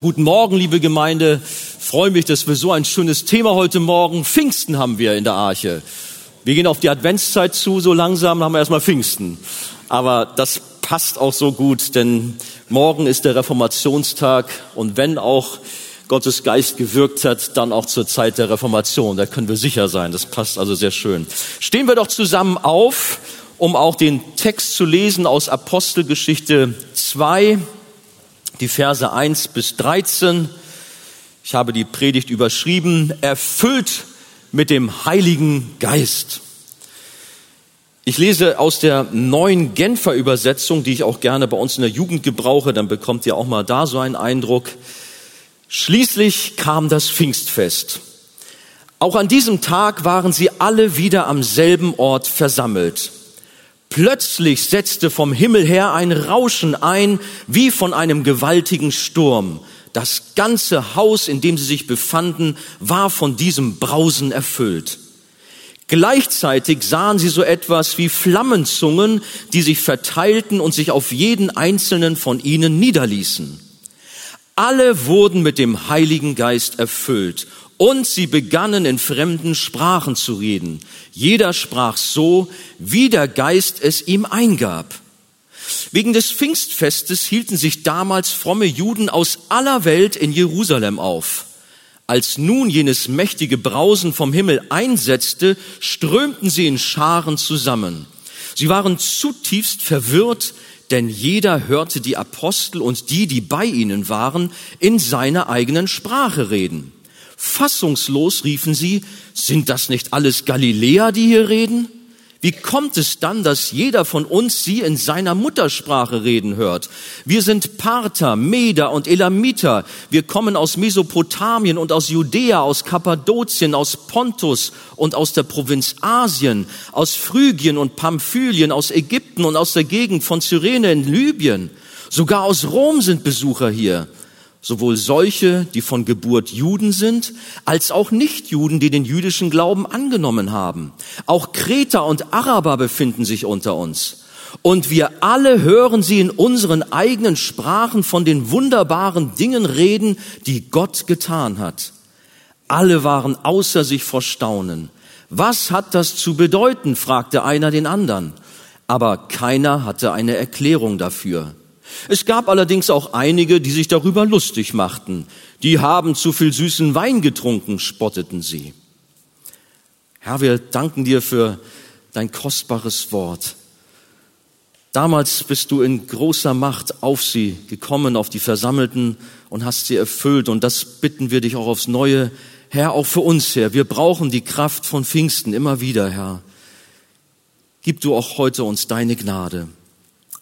Guten Morgen, liebe Gemeinde. Freue mich, dass wir so ein schönes Thema heute Morgen. Pfingsten haben wir in der Arche. Wir gehen auf die Adventszeit zu, so langsam haben wir erstmal Pfingsten. Aber das passt auch so gut, denn morgen ist der Reformationstag und wenn auch Gottes Geist gewirkt hat, dann auch zur Zeit der Reformation. Da können wir sicher sein. Das passt also sehr schön. Stehen wir doch zusammen auf, um auch den Text zu lesen aus Apostelgeschichte 2 die Verse 1 bis 13. Ich habe die Predigt überschrieben, erfüllt mit dem Heiligen Geist. Ich lese aus der neuen Genfer Übersetzung, die ich auch gerne bei uns in der Jugend gebrauche, dann bekommt ihr auch mal da so einen Eindruck. Schließlich kam das Pfingstfest. Auch an diesem Tag waren sie alle wieder am selben Ort versammelt. Plötzlich setzte vom Himmel her ein Rauschen ein, wie von einem gewaltigen Sturm. Das ganze Haus, in dem sie sich befanden, war von diesem Brausen erfüllt. Gleichzeitig sahen sie so etwas wie Flammenzungen, die sich verteilten und sich auf jeden einzelnen von ihnen niederließen. Alle wurden mit dem Heiligen Geist erfüllt und sie begannen in fremden Sprachen zu reden. Jeder sprach so, wie der Geist es ihm eingab. Wegen des Pfingstfestes hielten sich damals fromme Juden aus aller Welt in Jerusalem auf. Als nun jenes mächtige Brausen vom Himmel einsetzte, strömten sie in Scharen zusammen. Sie waren zutiefst verwirrt, denn jeder hörte die Apostel und die, die bei ihnen waren, in seiner eigenen Sprache reden. Fassungslos riefen sie, sind das nicht alles Galiläer, die hier reden? Wie kommt es dann, dass jeder von uns sie in seiner Muttersprache reden hört? Wir sind Parther, Meder und Elamiter. Wir kommen aus Mesopotamien und aus Judäa, aus Kappadokien, aus Pontus und aus der Provinz Asien, aus Phrygien und Pamphylien, aus Ägypten und aus der Gegend von Cyrene in Libyen. Sogar aus Rom sind Besucher hier sowohl solche, die von Geburt Juden sind, als auch Nichtjuden, die den jüdischen Glauben angenommen haben. Auch Kreter und Araber befinden sich unter uns. Und wir alle hören sie in unseren eigenen Sprachen von den wunderbaren Dingen reden, die Gott getan hat. Alle waren außer sich vor Staunen. Was hat das zu bedeuten? fragte einer den anderen. Aber keiner hatte eine Erklärung dafür. Es gab allerdings auch einige, die sich darüber lustig machten. Die haben zu viel süßen Wein getrunken, spotteten sie. Herr, wir danken dir für dein kostbares Wort. Damals bist du in großer Macht auf sie gekommen, auf die Versammelten und hast sie erfüllt. Und das bitten wir dich auch aufs Neue. Herr, auch für uns, Herr. Wir brauchen die Kraft von Pfingsten immer wieder, Herr. Gib du auch heute uns deine Gnade.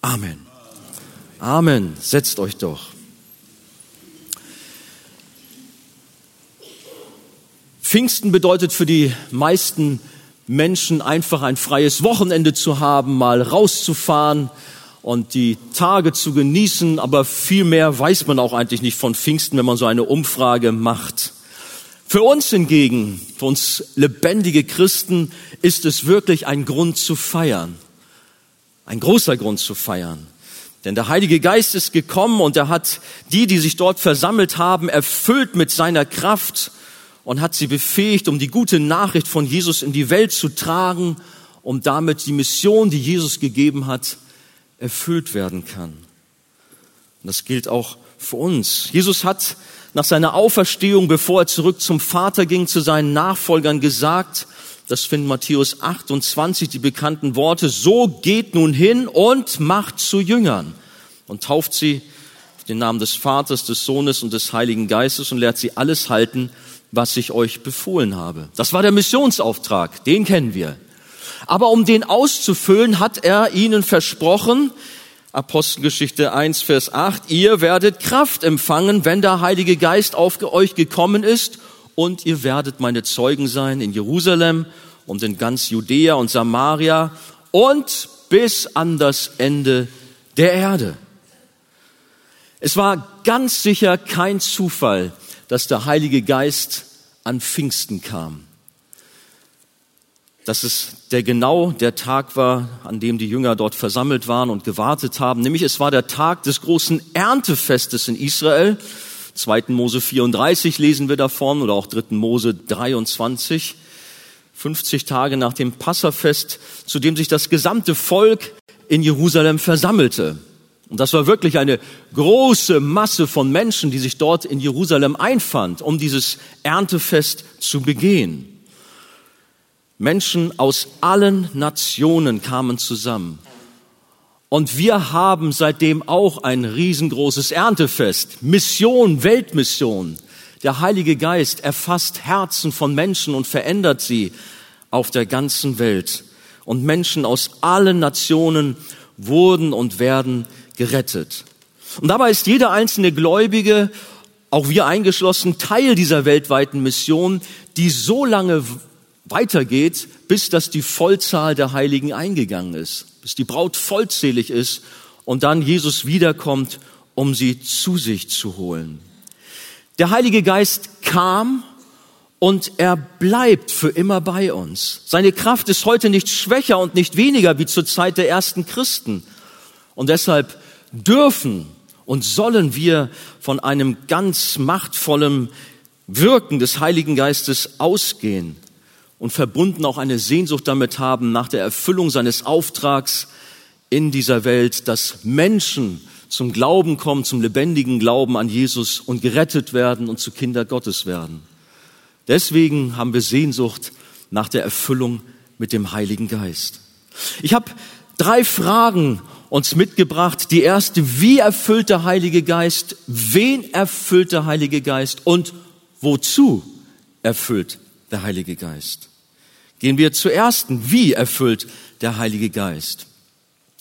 Amen. Amen. Setzt euch doch. Pfingsten bedeutet für die meisten Menschen einfach ein freies Wochenende zu haben, mal rauszufahren und die Tage zu genießen, aber viel mehr weiß man auch eigentlich nicht von Pfingsten, wenn man so eine Umfrage macht. Für uns hingegen, für uns lebendige Christen, ist es wirklich ein Grund zu feiern. Ein großer Grund zu feiern. Denn der Heilige Geist ist gekommen und er hat die, die sich dort versammelt haben, erfüllt mit seiner Kraft und hat sie befähigt, um die gute Nachricht von Jesus in die Welt zu tragen, um damit die Mission, die Jesus gegeben hat, erfüllt werden kann. Und das gilt auch für uns. Jesus hat nach seiner Auferstehung, bevor er zurück zum Vater ging, zu seinen Nachfolgern gesagt, das finden Matthäus 28, die bekannten Worte, so geht nun hin und macht zu Jüngern und tauft sie auf den Namen des Vaters, des Sohnes und des Heiligen Geistes und lehrt sie alles halten, was ich euch befohlen habe. Das war der Missionsauftrag, den kennen wir. Aber um den auszufüllen, hat er ihnen versprochen, Apostelgeschichte 1, Vers 8, ihr werdet Kraft empfangen, wenn der Heilige Geist auf euch gekommen ist und ihr werdet meine Zeugen sein in Jerusalem und in ganz Judäa und Samaria und bis an das Ende der Erde. Es war ganz sicher kein Zufall, dass der Heilige Geist an Pfingsten kam. Dass es der genau der Tag war, an dem die Jünger dort versammelt waren und gewartet haben. Nämlich es war der Tag des großen Erntefestes in Israel 2. Mose 34 lesen wir davon oder auch 3. Mose 23. 50 Tage nach dem Passafest, zu dem sich das gesamte Volk in Jerusalem versammelte. Und das war wirklich eine große Masse von Menschen, die sich dort in Jerusalem einfand, um dieses Erntefest zu begehen. Menschen aus allen Nationen kamen zusammen. Und wir haben seitdem auch ein riesengroßes Erntefest. Mission, Weltmission. Der Heilige Geist erfasst Herzen von Menschen und verändert sie auf der ganzen Welt. Und Menschen aus allen Nationen wurden und werden gerettet. Und dabei ist jeder einzelne Gläubige, auch wir eingeschlossen, Teil dieser weltweiten Mission, die so lange weitergeht, bis dass die Vollzahl der Heiligen eingegangen ist, bis die Braut vollzählig ist und dann Jesus wiederkommt, um sie zu sich zu holen. Der Heilige Geist kam und er bleibt für immer bei uns. Seine Kraft ist heute nicht schwächer und nicht weniger wie zur Zeit der ersten Christen. Und deshalb dürfen und sollen wir von einem ganz machtvollen Wirken des Heiligen Geistes ausgehen und verbunden auch eine Sehnsucht damit haben nach der Erfüllung seines Auftrags in dieser Welt, dass Menschen zum Glauben kommen, zum lebendigen Glauben an Jesus und gerettet werden und zu Kinder Gottes werden. Deswegen haben wir Sehnsucht nach der Erfüllung mit dem Heiligen Geist. Ich habe drei Fragen uns mitgebracht. Die erste, wie erfüllt der Heilige Geist? Wen erfüllt der Heilige Geist? Und wozu erfüllt der Heilige Geist? Gehen wir zur ersten, wie erfüllt der Heilige Geist?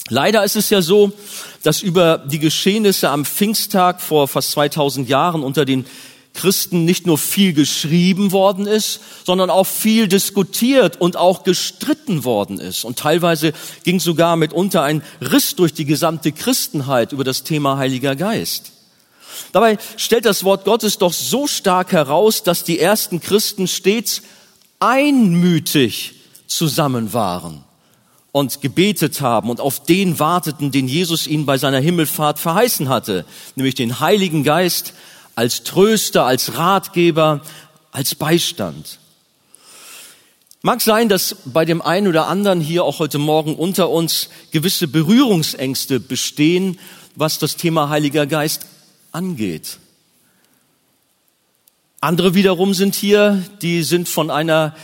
Leider ist es ja so, dass über die Geschehnisse am Pfingsttag vor fast 2000 Jahren unter den Christen nicht nur viel geschrieben worden ist, sondern auch viel diskutiert und auch gestritten worden ist. Und teilweise ging sogar mitunter ein Riss durch die gesamte Christenheit über das Thema Heiliger Geist. Dabei stellt das Wort Gottes doch so stark heraus, dass die ersten Christen stets einmütig zusammen waren und gebetet haben und auf den warteten, den Jesus ihnen bei seiner Himmelfahrt verheißen hatte, nämlich den Heiligen Geist, als Tröster, als Ratgeber, als Beistand. Mag sein, dass bei dem einen oder anderen hier auch heute Morgen unter uns gewisse Berührungsängste bestehen, was das Thema Heiliger Geist angeht. Andere wiederum sind hier, die sind von einer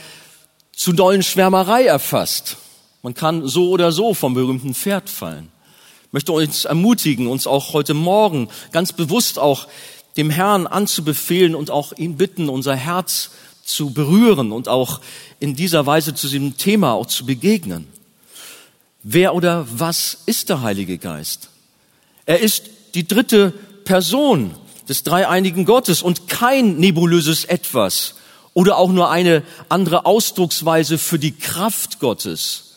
zu dollen Schwärmerei erfasst. Man kann so oder so vom berühmten Pferd fallen. Ich möchte uns ermutigen, uns auch heute Morgen ganz bewusst auch dem Herrn anzubefehlen und auch ihn bitten, unser Herz zu berühren und auch in dieser Weise zu diesem Thema auch zu begegnen. Wer oder was ist der Heilige Geist? Er ist die dritte Person des dreieinigen Gottes und kein nebulöses Etwas oder auch nur eine andere Ausdrucksweise für die Kraft Gottes.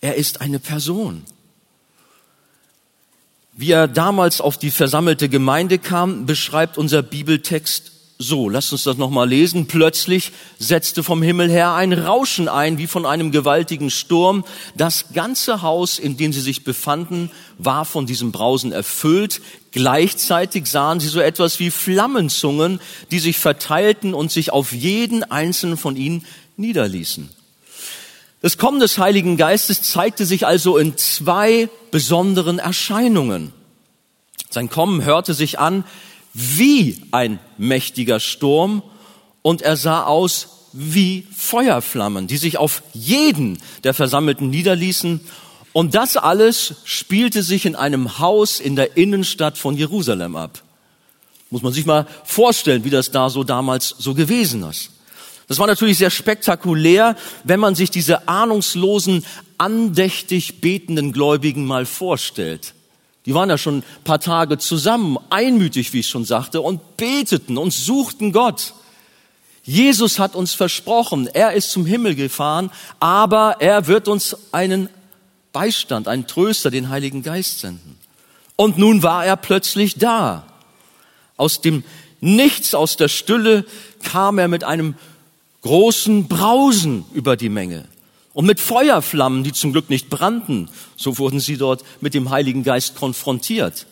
Er ist eine Person. Wie er damals auf die versammelte Gemeinde kam, beschreibt unser Bibeltext so. Lasst uns das nochmal lesen. Plötzlich setzte vom Himmel her ein Rauschen ein, wie von einem gewaltigen Sturm. Das ganze Haus, in dem sie sich befanden, war von diesem Brausen erfüllt. Gleichzeitig sahen sie so etwas wie Flammenzungen, die sich verteilten und sich auf jeden einzelnen von ihnen niederließen. Das Kommen des Heiligen Geistes zeigte sich also in zwei besonderen Erscheinungen. Sein Kommen hörte sich an wie ein mächtiger Sturm und er sah aus wie Feuerflammen, die sich auf jeden der Versammelten niederließen. Und das alles spielte sich in einem Haus in der Innenstadt von Jerusalem ab. Muss man sich mal vorstellen, wie das da so damals so gewesen ist. Das war natürlich sehr spektakulär, wenn man sich diese ahnungslosen, andächtig betenden Gläubigen mal vorstellt. Die waren ja schon ein paar Tage zusammen, einmütig, wie ich schon sagte, und beteten und suchten Gott. Jesus hat uns versprochen, er ist zum Himmel gefahren, aber er wird uns einen Beistand, einen Tröster, den Heiligen Geist senden. Und nun war er plötzlich da. Aus dem Nichts, aus der Stille kam er mit einem großen Brausen über die Menge und mit Feuerflammen, die zum Glück nicht brannten. So wurden sie dort mit dem Heiligen Geist konfrontiert.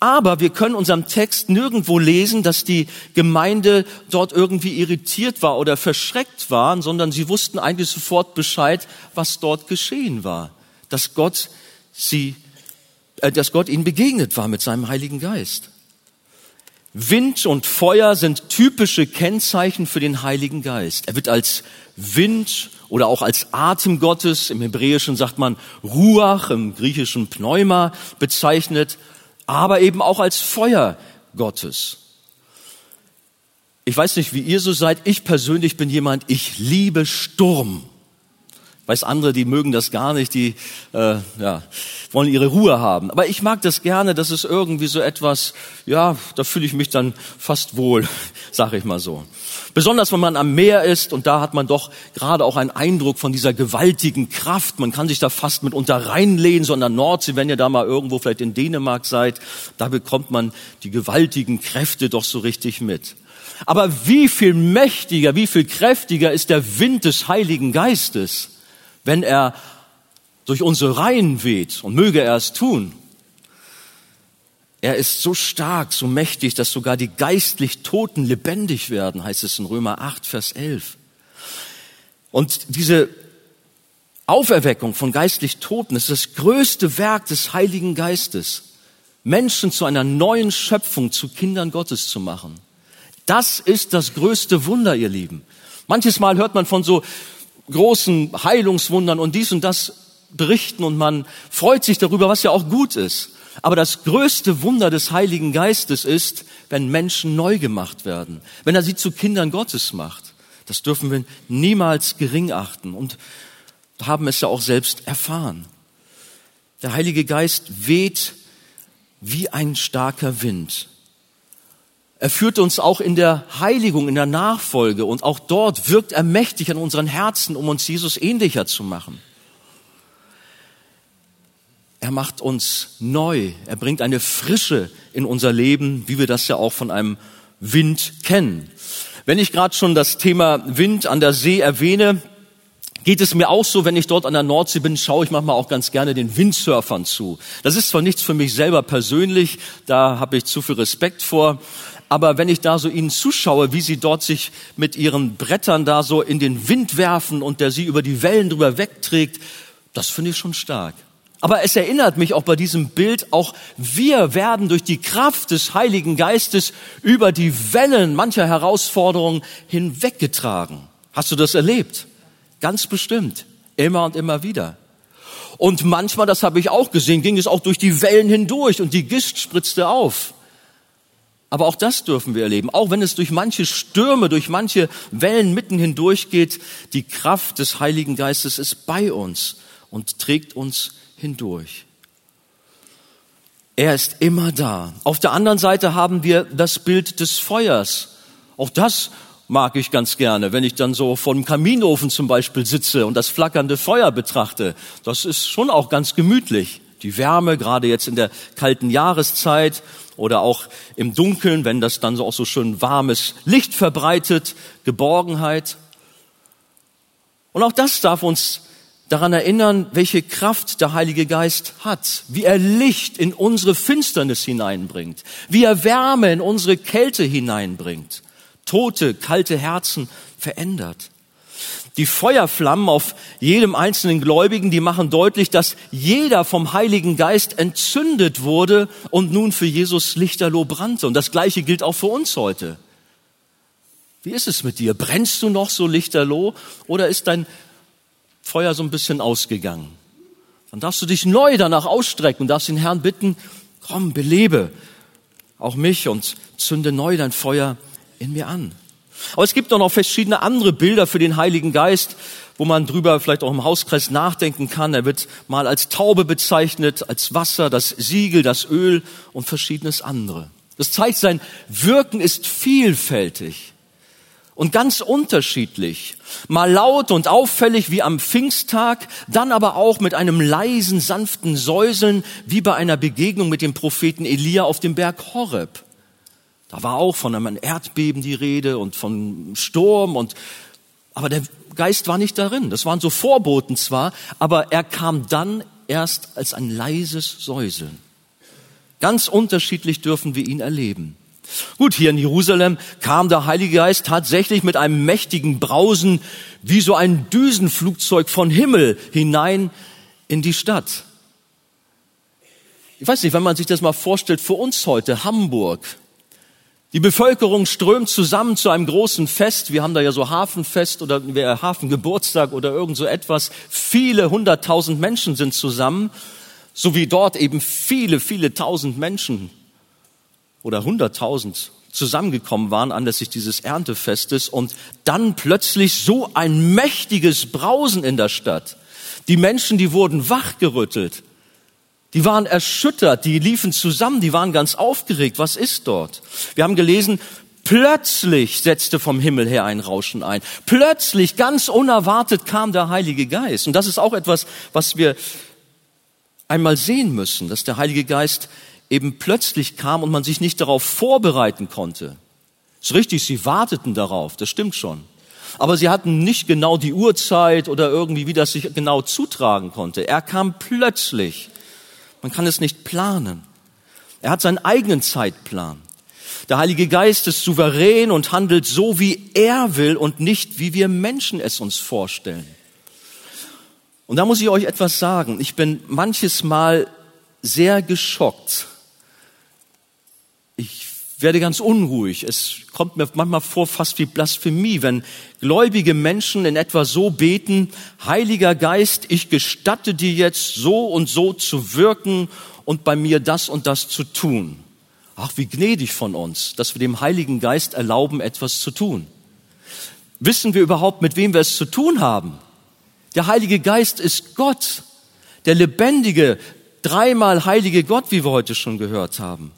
Aber wir können unserem Text nirgendwo lesen, dass die Gemeinde dort irgendwie irritiert war oder verschreckt waren, sondern sie wussten eigentlich sofort Bescheid, was dort geschehen war. Dass Gott sie, äh, dass Gott ihnen begegnet war mit seinem Heiligen Geist. Wind und Feuer sind typische Kennzeichen für den Heiligen Geist. Er wird als Wind oder auch als Atem Gottes, im Hebräischen sagt man Ruach, im Griechischen Pneuma bezeichnet aber eben auch als Feuer Gottes. Ich weiß nicht, wie ihr so seid. Ich persönlich bin jemand, ich liebe Sturm. Weiß andere, die mögen das gar nicht, die äh, ja, wollen ihre Ruhe haben. Aber ich mag das gerne, das ist irgendwie so etwas, ja, da fühle ich mich dann fast wohl, sage ich mal so. Besonders wenn man am Meer ist und da hat man doch gerade auch einen Eindruck von dieser gewaltigen Kraft. Man kann sich da fast mitunter reinlehnen, so an der Nordsee, wenn ihr da mal irgendwo vielleicht in Dänemark seid, da bekommt man die gewaltigen Kräfte doch so richtig mit. Aber wie viel mächtiger, wie viel kräftiger ist der Wind des Heiligen Geistes, wenn er durch unsere Reihen weht und möge er es tun. Er ist so stark, so mächtig, dass sogar die geistlich Toten lebendig werden, heißt es in Römer 8, Vers 11. Und diese Auferweckung von geistlich Toten ist das größte Werk des Heiligen Geistes, Menschen zu einer neuen Schöpfung, zu Kindern Gottes zu machen. Das ist das größte Wunder, ihr Lieben. Manches Mal hört man von so großen Heilungswundern und dies und das berichten und man freut sich darüber, was ja auch gut ist. Aber das größte Wunder des Heiligen Geistes ist, wenn Menschen neu gemacht werden, wenn er sie zu Kindern Gottes macht. Das dürfen wir niemals gering achten und haben es ja auch selbst erfahren. Der Heilige Geist weht wie ein starker Wind. Er führt uns auch in der Heiligung, in der Nachfolge und auch dort wirkt er mächtig an unseren Herzen, um uns Jesus ähnlicher zu machen. Er macht uns neu. Er bringt eine Frische in unser Leben, wie wir das ja auch von einem Wind kennen. Wenn ich gerade schon das Thema Wind an der See erwähne, geht es mir auch so, wenn ich dort an der Nordsee bin, schaue ich manchmal auch ganz gerne den Windsurfern zu. Das ist zwar nichts für mich selber persönlich, da habe ich zu viel Respekt vor, aber wenn ich da so ihnen zuschaue, wie sie dort sich mit ihren Brettern da so in den Wind werfen und der sie über die Wellen drüber wegträgt, das finde ich schon stark. Aber es erinnert mich auch bei diesem Bild, auch wir werden durch die Kraft des Heiligen Geistes über die Wellen mancher Herausforderungen hinweggetragen. Hast du das erlebt? Ganz bestimmt. Immer und immer wieder. Und manchmal, das habe ich auch gesehen, ging es auch durch die Wellen hindurch und die Gischt spritzte auf. Aber auch das dürfen wir erleben. Auch wenn es durch manche Stürme, durch manche Wellen mitten hindurch geht, die Kraft des Heiligen Geistes ist bei uns und trägt uns hindurch. Er ist immer da. Auf der anderen Seite haben wir das Bild des Feuers. Auch das mag ich ganz gerne, wenn ich dann so vor dem Kaminofen zum Beispiel sitze und das flackernde Feuer betrachte. Das ist schon auch ganz gemütlich. Die Wärme, gerade jetzt in der kalten Jahreszeit oder auch im Dunkeln, wenn das dann so auch so schön warmes Licht verbreitet, Geborgenheit. Und auch das darf uns daran erinnern, welche Kraft der Heilige Geist hat, wie er Licht in unsere Finsternis hineinbringt, wie er Wärme in unsere Kälte hineinbringt, tote, kalte Herzen verändert. Die Feuerflammen auf jedem einzelnen Gläubigen, die machen deutlich, dass jeder vom Heiligen Geist entzündet wurde und nun für Jesus lichterloh brannte. Und das Gleiche gilt auch für uns heute. Wie ist es mit dir? Brennst du noch so lichterloh oder ist dein Feuer so ein bisschen ausgegangen. Dann darfst du dich neu danach ausstrecken und darfst den Herrn bitten, komm, belebe auch mich und zünde neu dein Feuer in mir an. Aber es gibt auch noch verschiedene andere Bilder für den Heiligen Geist, wo man drüber vielleicht auch im Hauskreis nachdenken kann. Er wird mal als Taube bezeichnet, als Wasser, das Siegel, das Öl und verschiedenes andere. Das zeigt, sein Wirken ist vielfältig und ganz unterschiedlich. Mal laut und auffällig wie am Pfingsttag, dann aber auch mit einem leisen, sanften Säuseln wie bei einer Begegnung mit dem Propheten Elia auf dem Berg Horeb. Da war auch von einem Erdbeben die Rede und von Sturm und, aber der Geist war nicht darin. Das waren so Vorboten zwar, aber er kam dann erst als ein leises Säuseln. Ganz unterschiedlich dürfen wir ihn erleben. Gut, hier in Jerusalem kam der Heilige Geist tatsächlich mit einem mächtigen Brausen wie so ein Düsenflugzeug von Himmel hinein in die Stadt. Ich weiß nicht, wenn man sich das mal vorstellt, für uns heute Hamburg. Die Bevölkerung strömt zusammen zu einem großen Fest. Wir haben da ja so Hafenfest oder Hafengeburtstag oder irgend so etwas. Viele hunderttausend Menschen sind zusammen, so wie dort eben viele, viele tausend Menschen oder hunderttausend zusammengekommen waren anlässlich dieses Erntefestes und dann plötzlich so ein mächtiges Brausen in der Stadt. Die Menschen, die wurden wachgerüttelt. Die waren erschüttert, die liefen zusammen, die waren ganz aufgeregt. Was ist dort? Wir haben gelesen, plötzlich setzte vom Himmel her ein Rauschen ein. Plötzlich, ganz unerwartet kam der Heilige Geist. Und das ist auch etwas, was wir einmal sehen müssen, dass der Heilige Geist eben plötzlich kam und man sich nicht darauf vorbereiten konnte. Ist richtig, sie warteten darauf, das stimmt schon. Aber sie hatten nicht genau die Uhrzeit oder irgendwie, wie das sich genau zutragen konnte. Er kam plötzlich. Man kann es nicht planen. Er hat seinen eigenen Zeitplan. Der Heilige Geist ist souverän und handelt so, wie er will und nicht, wie wir Menschen es uns vorstellen. Und da muss ich euch etwas sagen. Ich bin manches Mal sehr geschockt, ich werde ganz unruhig. Es kommt mir manchmal vor fast wie Blasphemie, wenn gläubige Menschen in etwa so beten, Heiliger Geist, ich gestatte dir jetzt so und so zu wirken und bei mir das und das zu tun. Ach, wie gnädig von uns, dass wir dem Heiligen Geist erlauben, etwas zu tun. Wissen wir überhaupt, mit wem wir es zu tun haben? Der Heilige Geist ist Gott, der lebendige, dreimal heilige Gott, wie wir heute schon gehört haben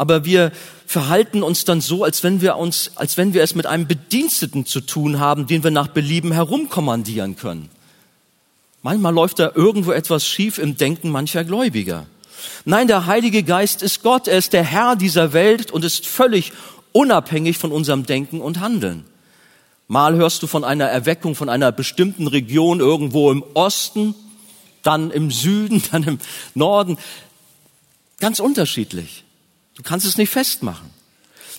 aber wir verhalten uns dann so, als wenn wir uns, als wenn wir es mit einem Bediensteten zu tun haben, den wir nach Belieben herumkommandieren können. Manchmal läuft da irgendwo etwas schief im Denken mancher Gläubiger. Nein, der Heilige Geist ist Gott, er ist der Herr dieser Welt und ist völlig unabhängig von unserem Denken und Handeln. Mal hörst du von einer Erweckung von einer bestimmten Region irgendwo im Osten, dann im Süden, dann im Norden. Ganz unterschiedlich. Du kannst es nicht festmachen.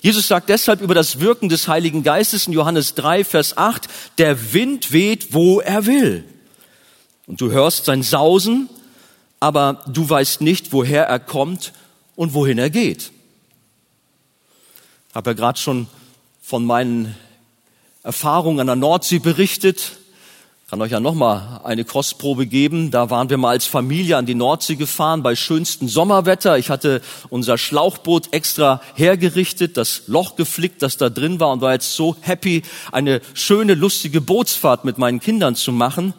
Jesus sagt deshalb über das Wirken des Heiligen Geistes in Johannes 3, Vers 8, der Wind weht, wo er will. Und du hörst sein Sausen, aber du weißt nicht, woher er kommt und wohin er geht. Ich habe ja gerade schon von meinen Erfahrungen an der Nordsee berichtet kann euch ja noch mal eine Kostprobe geben. Da waren wir mal als Familie an die Nordsee gefahren bei schönstem Sommerwetter. Ich hatte unser Schlauchboot extra hergerichtet, das Loch geflickt, das da drin war und war jetzt so happy, eine schöne, lustige Bootsfahrt mit meinen Kindern zu machen,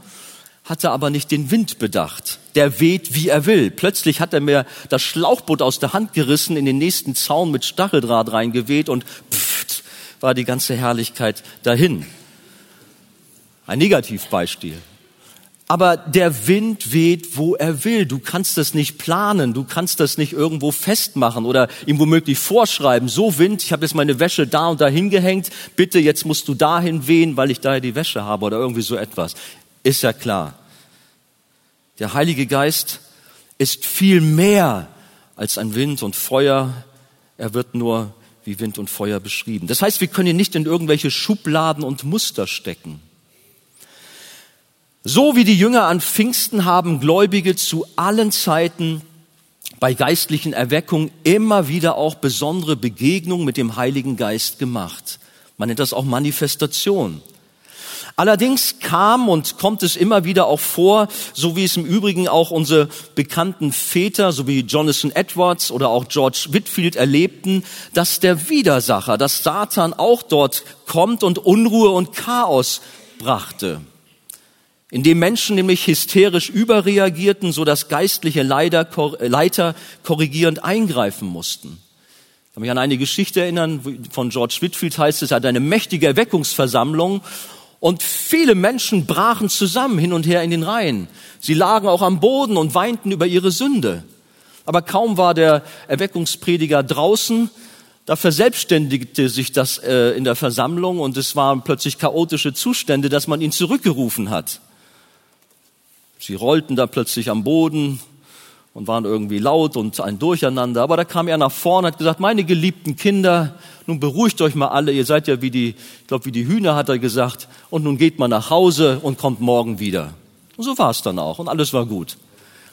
hatte aber nicht den Wind bedacht. Der weht, wie er will. Plötzlich hat er mir das Schlauchboot aus der Hand gerissen, in den nächsten Zaun mit Stacheldraht reingeweht und pfft, war die ganze Herrlichkeit dahin. Ein Negativbeispiel. Aber der Wind weht, wo er will. Du kannst das nicht planen, du kannst das nicht irgendwo festmachen oder ihm womöglich vorschreiben. So Wind, ich habe jetzt meine Wäsche da und da hingehängt, bitte jetzt musst du dahin wehen, weil ich da die Wäsche habe oder irgendwie so etwas. Ist ja klar. Der Heilige Geist ist viel mehr als ein Wind und Feuer. Er wird nur wie Wind und Feuer beschrieben. Das heißt, wir können ihn nicht in irgendwelche Schubladen und Muster stecken. So wie die Jünger an Pfingsten haben Gläubige zu allen Zeiten bei geistlichen Erweckungen immer wieder auch besondere Begegnungen mit dem Heiligen Geist gemacht. Man nennt das auch Manifestation. Allerdings kam und kommt es immer wieder auch vor, so wie es im Übrigen auch unsere bekannten Väter, so wie Jonathan Edwards oder auch George Whitfield erlebten, dass der Widersacher, dass Satan auch dort kommt und Unruhe und Chaos brachte indem Menschen nämlich hysterisch überreagierten, so dass geistliche Leiter, Leiter korrigierend eingreifen mussten. Ich kann mich an eine Geschichte erinnern, von George Whitfield heißt es, er hat eine mächtige Erweckungsversammlung und viele Menschen brachen zusammen hin und her in den Reihen. Sie lagen auch am Boden und weinten über ihre Sünde. Aber kaum war der Erweckungsprediger draußen, da verselbstständigte sich das äh, in der Versammlung und es waren plötzlich chaotische Zustände, dass man ihn zurückgerufen hat. Sie rollten da plötzlich am Boden und waren irgendwie laut und ein Durcheinander. Aber da kam er nach vorne und hat gesagt, meine geliebten Kinder, nun beruhigt euch mal alle, ihr seid ja wie die, ich glaube, wie die Hühner, hat er gesagt, und nun geht mal nach Hause und kommt morgen wieder. Und so war es dann auch und alles war gut.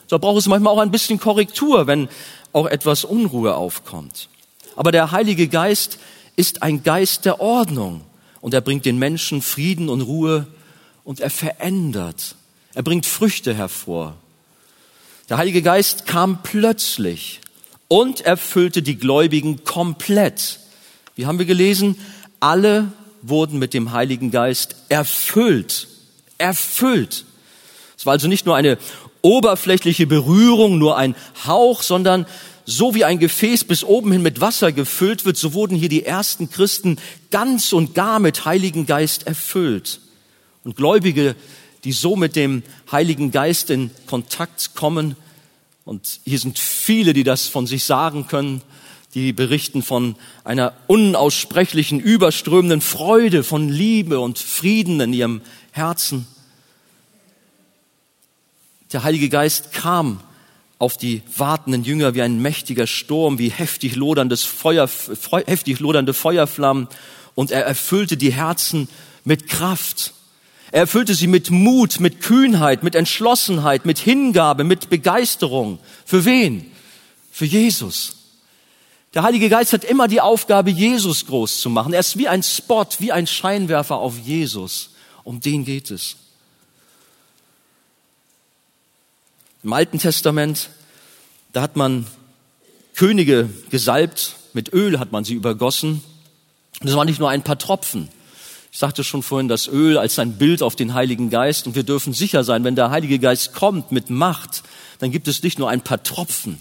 So braucht es manchmal auch ein bisschen Korrektur, wenn auch etwas Unruhe aufkommt. Aber der Heilige Geist ist ein Geist der Ordnung und er bringt den Menschen Frieden und Ruhe und er verändert. Er bringt Früchte hervor. Der Heilige Geist kam plötzlich und erfüllte die Gläubigen komplett. Wie haben wir gelesen? Alle wurden mit dem Heiligen Geist erfüllt. Erfüllt. Es war also nicht nur eine oberflächliche Berührung, nur ein Hauch, sondern so wie ein Gefäß bis oben hin mit Wasser gefüllt wird, so wurden hier die ersten Christen ganz und gar mit Heiligen Geist erfüllt. Und Gläubige die so mit dem Heiligen Geist in Kontakt kommen. Und hier sind viele, die das von sich sagen können, die berichten von einer unaussprechlichen, überströmenden Freude, von Liebe und Frieden in ihrem Herzen. Der Heilige Geist kam auf die wartenden Jünger wie ein mächtiger Sturm, wie heftig loderndes Feuer, heftig lodernde Feuerflammen und er erfüllte die Herzen mit Kraft. Er erfüllte sie mit Mut, mit Kühnheit, mit Entschlossenheit, mit Hingabe, mit Begeisterung. Für wen? Für Jesus. Der Heilige Geist hat immer die Aufgabe, Jesus groß zu machen. Er ist wie ein Spot, wie ein Scheinwerfer auf Jesus. Um den geht es. Im Alten Testament, da hat man Könige gesalbt, mit Öl hat man sie übergossen. Das waren nicht nur ein paar Tropfen. Ich sagte schon vorhin das Öl als ein Bild auf den Heiligen Geist und wir dürfen sicher sein, wenn der Heilige Geist kommt mit Macht, dann gibt es nicht nur ein paar Tropfen,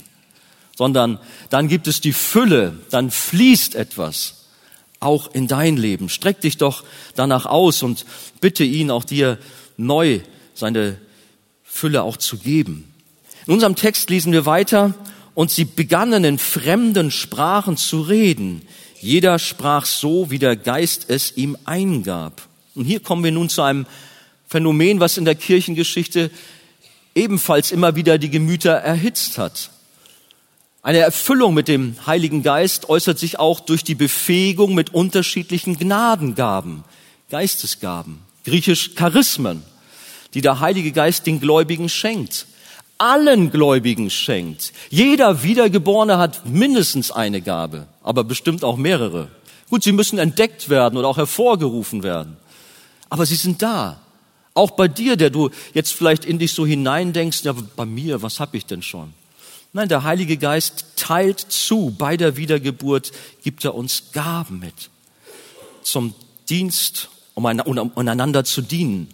sondern dann gibt es die Fülle, dann fließt etwas auch in dein Leben. Streck dich doch danach aus und bitte ihn auch dir neu seine Fülle auch zu geben. In unserem Text lesen wir weiter, und sie begannen in fremden Sprachen zu reden, jeder sprach so, wie der Geist es ihm eingab. Und hier kommen wir nun zu einem Phänomen, was in der Kirchengeschichte ebenfalls immer wieder die Gemüter erhitzt hat. Eine Erfüllung mit dem Heiligen Geist äußert sich auch durch die Befähigung mit unterschiedlichen Gnadengaben, Geistesgaben, griechisch Charismen, die der Heilige Geist den Gläubigen schenkt allen Gläubigen schenkt. Jeder Wiedergeborene hat mindestens eine Gabe, aber bestimmt auch mehrere. Gut, sie müssen entdeckt werden oder auch hervorgerufen werden. Aber sie sind da. Auch bei dir, der du jetzt vielleicht in dich so hineindenkst, ja, bei mir, was hab ich denn schon? Nein, der Heilige Geist teilt zu. Bei der Wiedergeburt gibt er uns Gaben mit. Zum Dienst, um einander zu dienen.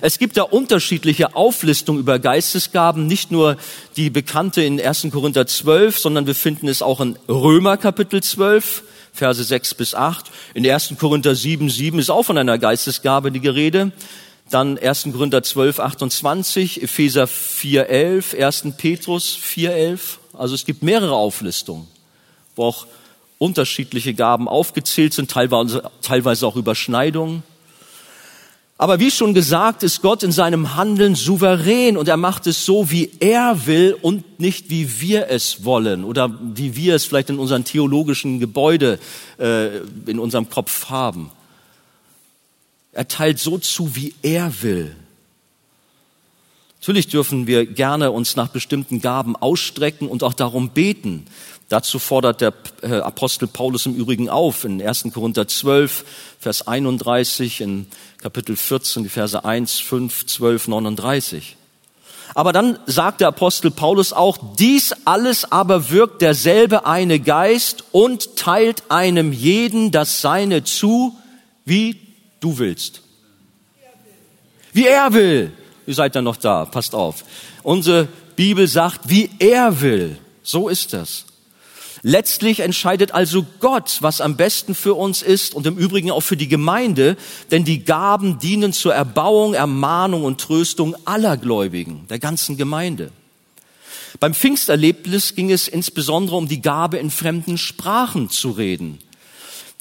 Es gibt da unterschiedliche Auflistungen über Geistesgaben, nicht nur die bekannte in 1. Korinther 12, sondern wir finden es auch in Römer Kapitel 12, Verse 6 bis 8. In 1. Korinther 7, 7 ist auch von einer Geistesgabe die Rede. Dann 1. Korinther 12, 28, Epheser 4, 11, 1. Petrus 4, 11. Also es gibt mehrere Auflistungen, wo auch unterschiedliche Gaben aufgezählt sind, teilweise auch Überschneidungen. Aber wie schon gesagt, ist Gott in seinem Handeln souverän und er macht es so, wie er will und nicht wie wir es wollen oder wie wir es vielleicht in unserem theologischen Gebäude äh, in unserem Kopf haben. Er teilt so zu, wie er will. Natürlich dürfen wir gerne uns nach bestimmten Gaben ausstrecken und auch darum beten. Dazu fordert der äh, Apostel Paulus im Übrigen auf in 1. Korinther 12, Vers 31, in Kapitel 14, die Verse 1, 5, 12, 39. Aber dann sagt der Apostel Paulus auch, dies alles aber wirkt derselbe eine Geist und teilt einem jeden das Seine zu, wie du willst. Wie er will. Ihr seid dann noch da, passt auf. Unsere Bibel sagt, wie er will. So ist das. Letztlich entscheidet also Gott, was am besten für uns ist und im Übrigen auch für die Gemeinde, denn die Gaben dienen zur Erbauung, Ermahnung und Tröstung aller Gläubigen, der ganzen Gemeinde. Beim Pfingsterlebnis ging es insbesondere um die Gabe, in fremden Sprachen zu reden.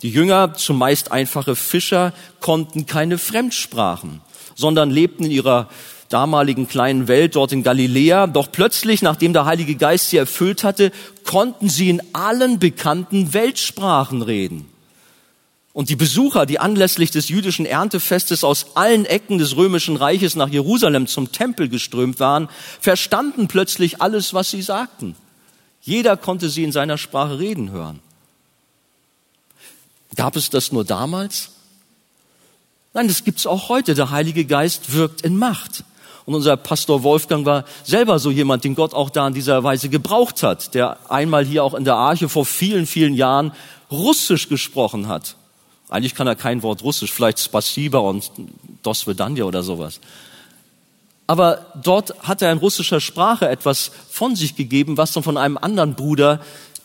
Die Jünger, zumeist einfache Fischer, konnten keine Fremdsprachen, sondern lebten in ihrer damaligen kleinen Welt dort in Galiläa. Doch plötzlich, nachdem der Heilige Geist sie erfüllt hatte, konnten sie in allen bekannten Weltsprachen reden. Und die Besucher, die anlässlich des jüdischen Erntefestes aus allen Ecken des römischen Reiches nach Jerusalem zum Tempel geströmt waren, verstanden plötzlich alles, was sie sagten. Jeder konnte sie in seiner Sprache reden hören. Gab es das nur damals? Nein, das gibt's auch heute. Der Heilige Geist wirkt in Macht. Und unser Pastor Wolfgang war selber so jemand, den Gott auch da in dieser Weise gebraucht hat, der einmal hier auch in der Arche vor vielen, vielen Jahren Russisch gesprochen hat. Eigentlich kann er kein Wort Russisch, vielleicht Spasiba und Dosvedanja oder sowas. Aber dort hat er in russischer Sprache etwas von sich gegeben, was dann von einem anderen Bruder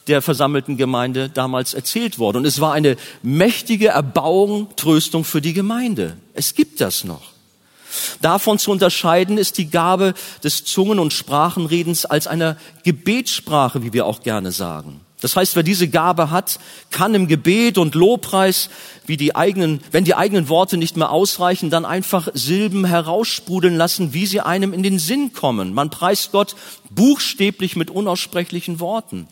der versammelten Gemeinde damals erzählt wurde. Und es war eine mächtige Erbauung, Tröstung für die Gemeinde. Es gibt das noch. Davon zu unterscheiden ist die Gabe des Zungen- und Sprachenredens als einer Gebetssprache, wie wir auch gerne sagen. Das heißt, wer diese Gabe hat, kann im Gebet und Lobpreis, wie die eigenen, wenn die eigenen Worte nicht mehr ausreichen, dann einfach Silben heraussprudeln lassen, wie sie einem in den Sinn kommen. Man preist Gott buchstäblich mit unaussprechlichen Worten.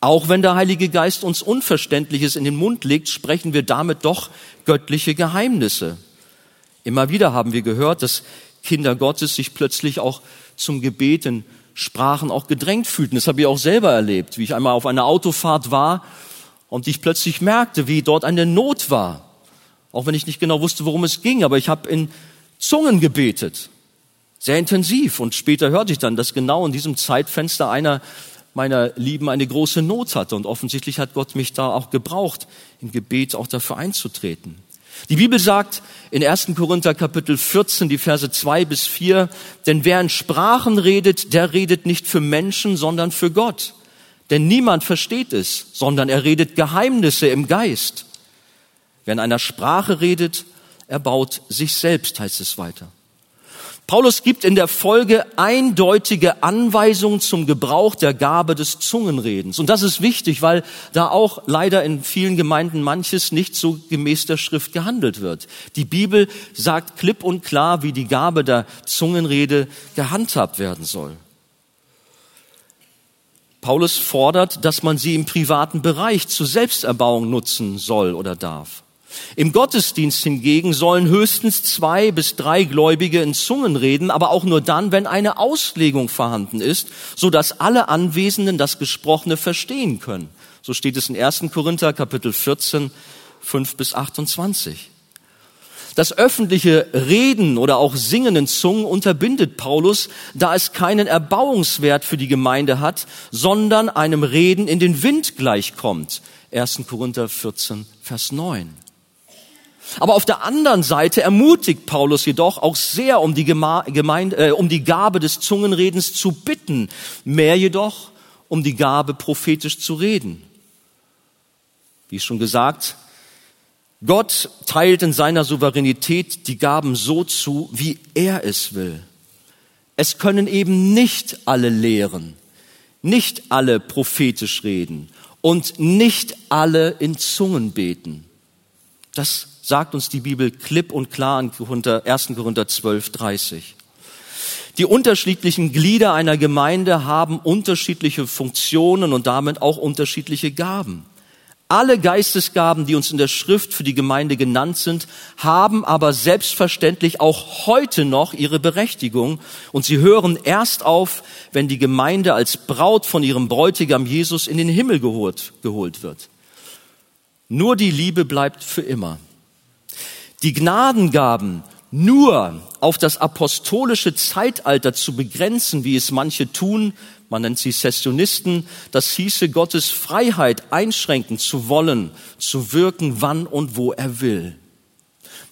Auch wenn der Heilige Geist uns Unverständliches in den Mund legt, sprechen wir damit doch göttliche Geheimnisse. Immer wieder haben wir gehört, dass Kinder Gottes sich plötzlich auch zum Gebet in Sprachen auch gedrängt fühlten. Das habe ich auch selber erlebt, wie ich einmal auf einer Autofahrt war und ich plötzlich merkte, wie dort eine Not war. Auch wenn ich nicht genau wusste, worum es ging, aber ich habe in Zungen gebetet. Sehr intensiv. Und später hörte ich dann, dass genau in diesem Zeitfenster einer meiner Lieben eine große Not hatte. Und offensichtlich hat Gott mich da auch gebraucht, im Gebet auch dafür einzutreten. Die Bibel sagt in 1. Korinther Kapitel 14, die Verse 2 bis 4, denn wer in Sprachen redet, der redet nicht für Menschen, sondern für Gott. Denn niemand versteht es, sondern er redet Geheimnisse im Geist. Wer in einer Sprache redet, er baut sich selbst, heißt es weiter. Paulus gibt in der Folge eindeutige Anweisungen zum Gebrauch der Gabe des Zungenredens. Und das ist wichtig, weil da auch leider in vielen Gemeinden manches nicht so gemäß der Schrift gehandelt wird. Die Bibel sagt klipp und klar, wie die Gabe der Zungenrede gehandhabt werden soll. Paulus fordert, dass man sie im privaten Bereich zur Selbsterbauung nutzen soll oder darf. Im Gottesdienst hingegen sollen höchstens zwei bis drei Gläubige in Zungen reden, aber auch nur dann, wenn eine Auslegung vorhanden ist, so dass alle Anwesenden das Gesprochene verstehen können. So steht es in 1. Korinther Kapitel 14, 5 bis 28. Das öffentliche Reden oder auch Singen in Zungen unterbindet Paulus, da es keinen Erbauungswert für die Gemeinde hat, sondern einem Reden in den Wind gleichkommt. 1. Korinther 14, Vers 9. Aber auf der anderen Seite ermutigt Paulus jedoch auch sehr, um die, Gemeinde, äh, um die Gabe des Zungenredens zu bitten, mehr jedoch um die Gabe prophetisch zu reden. Wie schon gesagt, Gott teilt in seiner Souveränität die Gaben so zu, wie er es will. Es können eben nicht alle lehren, nicht alle prophetisch reden und nicht alle in Zungen beten. Das sagt uns die Bibel klipp und klar in 1. Korinther 12, 30. Die unterschiedlichen Glieder einer Gemeinde haben unterschiedliche Funktionen und damit auch unterschiedliche Gaben. Alle Geistesgaben, die uns in der Schrift für die Gemeinde genannt sind, haben aber selbstverständlich auch heute noch ihre Berechtigung und sie hören erst auf, wenn die Gemeinde als Braut von ihrem Bräutigam Jesus in den Himmel geholt, geholt wird. Nur die Liebe bleibt für immer die Gnadengaben nur auf das apostolische Zeitalter zu begrenzen, wie es manche tun, man nennt sie Sessionisten, das hieße Gottes Freiheit einschränken zu wollen, zu wirken, wann und wo er will.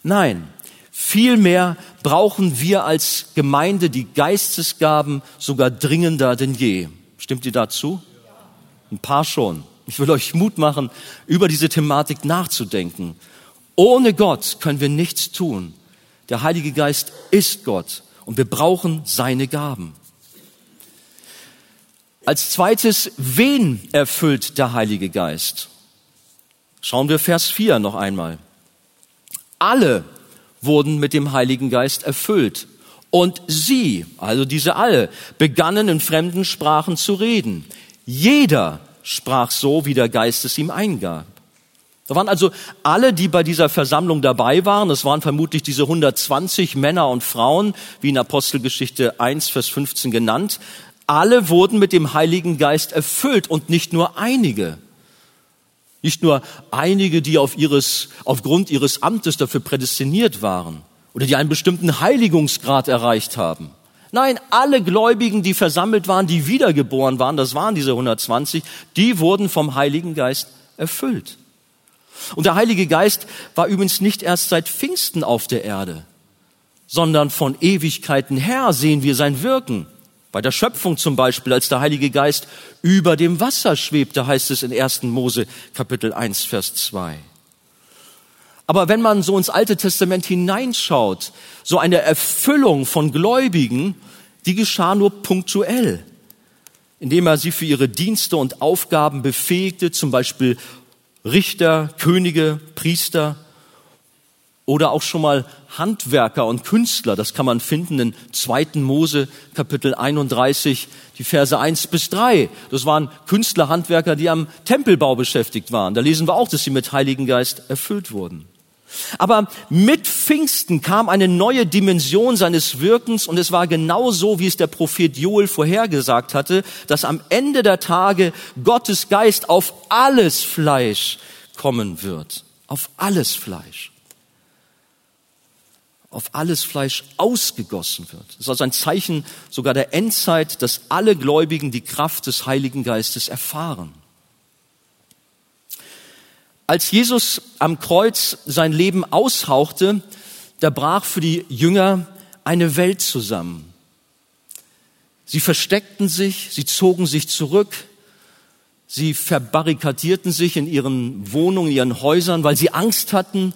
Nein, vielmehr brauchen wir als Gemeinde die Geistesgaben sogar dringender denn je. Stimmt ihr dazu? Ein paar schon. Ich will euch Mut machen, über diese Thematik nachzudenken ohne Gott können wir nichts tun. Der Heilige Geist ist Gott und wir brauchen seine Gaben. Als zweites, wen erfüllt der Heilige Geist? Schauen wir Vers 4 noch einmal. Alle wurden mit dem Heiligen Geist erfüllt Und sie, also diese alle, begannen in fremden Sprachen zu reden. Jeder sprach so, wie der Geist es ihm eingab. Da waren also alle, die bei dieser Versammlung dabei waren, das waren vermutlich diese 120 Männer und Frauen, wie in Apostelgeschichte 1, Vers 15 genannt, alle wurden mit dem Heiligen Geist erfüllt und nicht nur einige. Nicht nur einige, die auf ihres, aufgrund ihres Amtes dafür prädestiniert waren oder die einen bestimmten Heiligungsgrad erreicht haben. Nein, alle Gläubigen, die versammelt waren, die wiedergeboren waren, das waren diese 120, die wurden vom Heiligen Geist erfüllt. Und der Heilige Geist war übrigens nicht erst seit Pfingsten auf der Erde, sondern von Ewigkeiten her sehen wir sein Wirken. Bei der Schöpfung zum Beispiel, als der Heilige Geist über dem Wasser schwebte, heißt es in 1. Mose Kapitel 1, Vers 2. Aber wenn man so ins Alte Testament hineinschaut, so eine Erfüllung von Gläubigen, die geschah nur punktuell, indem er sie für ihre Dienste und Aufgaben befähigte, zum Beispiel Richter, Könige, Priester oder auch schon mal Handwerker und Künstler. Das kann man finden in 2. Mose Kapitel 31, die Verse 1 bis 3. Das waren Künstler, Handwerker, die am Tempelbau beschäftigt waren. Da lesen wir auch, dass sie mit Heiligen Geist erfüllt wurden. Aber mit Pfingsten kam eine neue Dimension seines Wirkens und es war genau so, wie es der Prophet Joel vorhergesagt hatte, dass am Ende der Tage Gottes Geist auf alles Fleisch kommen wird. Auf alles Fleisch. Auf alles Fleisch ausgegossen wird. Das ist also ein Zeichen sogar der Endzeit, dass alle Gläubigen die Kraft des Heiligen Geistes erfahren. Als Jesus am Kreuz sein Leben aushauchte, da brach für die Jünger eine Welt zusammen. Sie versteckten sich, sie zogen sich zurück, sie verbarrikadierten sich in ihren Wohnungen, in ihren Häusern, weil sie Angst hatten.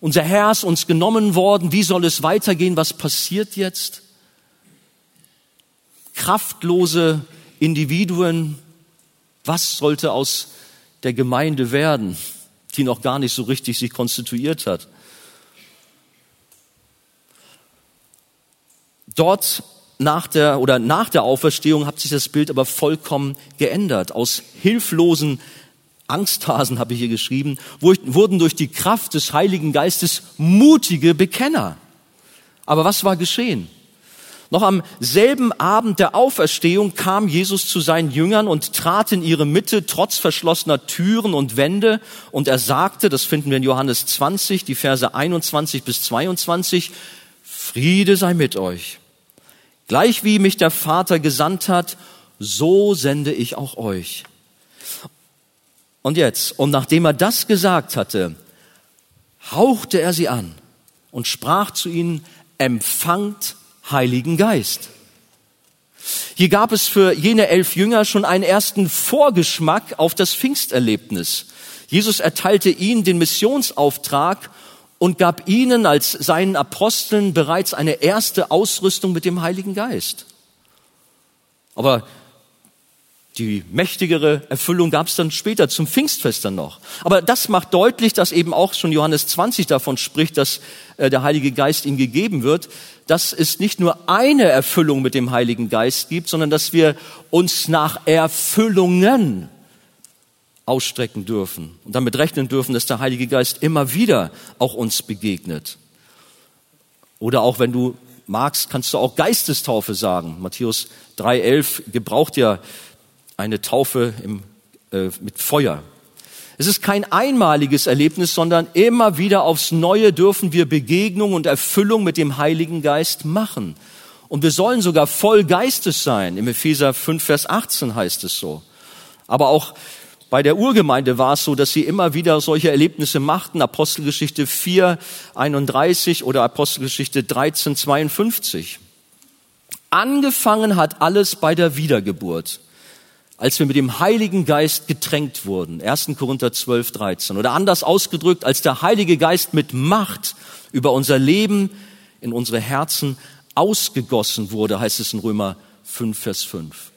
Unser Herr ist uns genommen worden, wie soll es weitergehen, was passiert jetzt? Kraftlose Individuen, was sollte aus der Gemeinde werden? Die noch gar nicht so richtig sich konstituiert hat. Dort nach der oder nach der Auferstehung hat sich das Bild aber vollkommen geändert. Aus hilflosen Angsthasen habe ich hier geschrieben, wurden durch die Kraft des Heiligen Geistes mutige Bekenner. Aber was war geschehen? Noch am selben Abend der Auferstehung kam Jesus zu seinen Jüngern und trat in ihre Mitte trotz verschlossener Türen und Wände und er sagte, das finden wir in Johannes 20, die Verse 21 bis 22, Friede sei mit euch. Gleich wie mich der Vater gesandt hat, so sende ich auch euch. Und jetzt, und nachdem er das gesagt hatte, hauchte er sie an und sprach zu ihnen, empfangt Heiligen Geist. Hier gab es für jene elf Jünger schon einen ersten Vorgeschmack auf das Pfingsterlebnis. Jesus erteilte ihnen den Missionsauftrag und gab ihnen als seinen Aposteln bereits eine erste Ausrüstung mit dem Heiligen Geist. Aber die mächtigere Erfüllung gab es dann später zum Pfingstfest dann noch. Aber das macht deutlich, dass eben auch schon Johannes 20 davon spricht, dass äh, der Heilige Geist ihm gegeben wird, dass es nicht nur eine Erfüllung mit dem Heiligen Geist gibt, sondern dass wir uns nach Erfüllungen ausstrecken dürfen und damit rechnen dürfen, dass der Heilige Geist immer wieder auch uns begegnet. Oder auch wenn du magst, kannst du auch Geistestaufe sagen. Matthäus 3,11 gebraucht ja eine Taufe im, äh, mit Feuer. Es ist kein einmaliges Erlebnis, sondern immer wieder aufs Neue dürfen wir Begegnung und Erfüllung mit dem Heiligen Geist machen. Und wir sollen sogar voll Geistes sein. Im Epheser 5, Vers 18 heißt es so. Aber auch bei der Urgemeinde war es so, dass sie immer wieder solche Erlebnisse machten. Apostelgeschichte 4, 31 oder Apostelgeschichte 13, 52. Angefangen hat alles bei der Wiedergeburt als wir mit dem Heiligen Geist getränkt wurden. 1. Korinther 12, 13. Oder anders ausgedrückt, als der Heilige Geist mit Macht über unser Leben in unsere Herzen ausgegossen wurde, heißt es in Römer 5, Vers 5.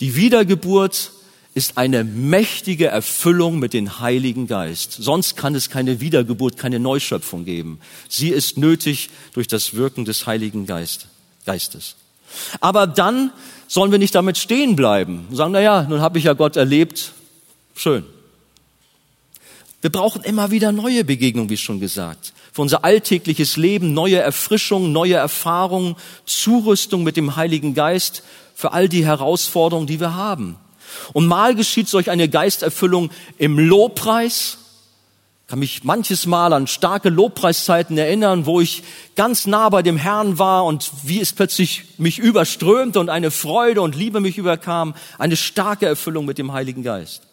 Die Wiedergeburt ist eine mächtige Erfüllung mit dem Heiligen Geist. Sonst kann es keine Wiedergeburt, keine Neuschöpfung geben. Sie ist nötig durch das Wirken des Heiligen Geistes. Aber dann sollen wir nicht damit stehen bleiben und sagen, na ja, nun habe ich ja Gott erlebt, schön. Wir brauchen immer wieder neue Begegnungen, wie schon gesagt. Für unser alltägliches Leben neue Erfrischung, neue Erfahrungen, Zurüstung mit dem Heiligen Geist für all die Herausforderungen, die wir haben. Und mal geschieht solch eine Geisterfüllung im Lobpreis. Ich kann mich manches Mal an starke Lobpreiszeiten erinnern, wo ich ganz nah bei dem Herrn war und wie es plötzlich mich überströmte und eine Freude und Liebe mich überkam. Eine starke Erfüllung mit dem Heiligen Geist.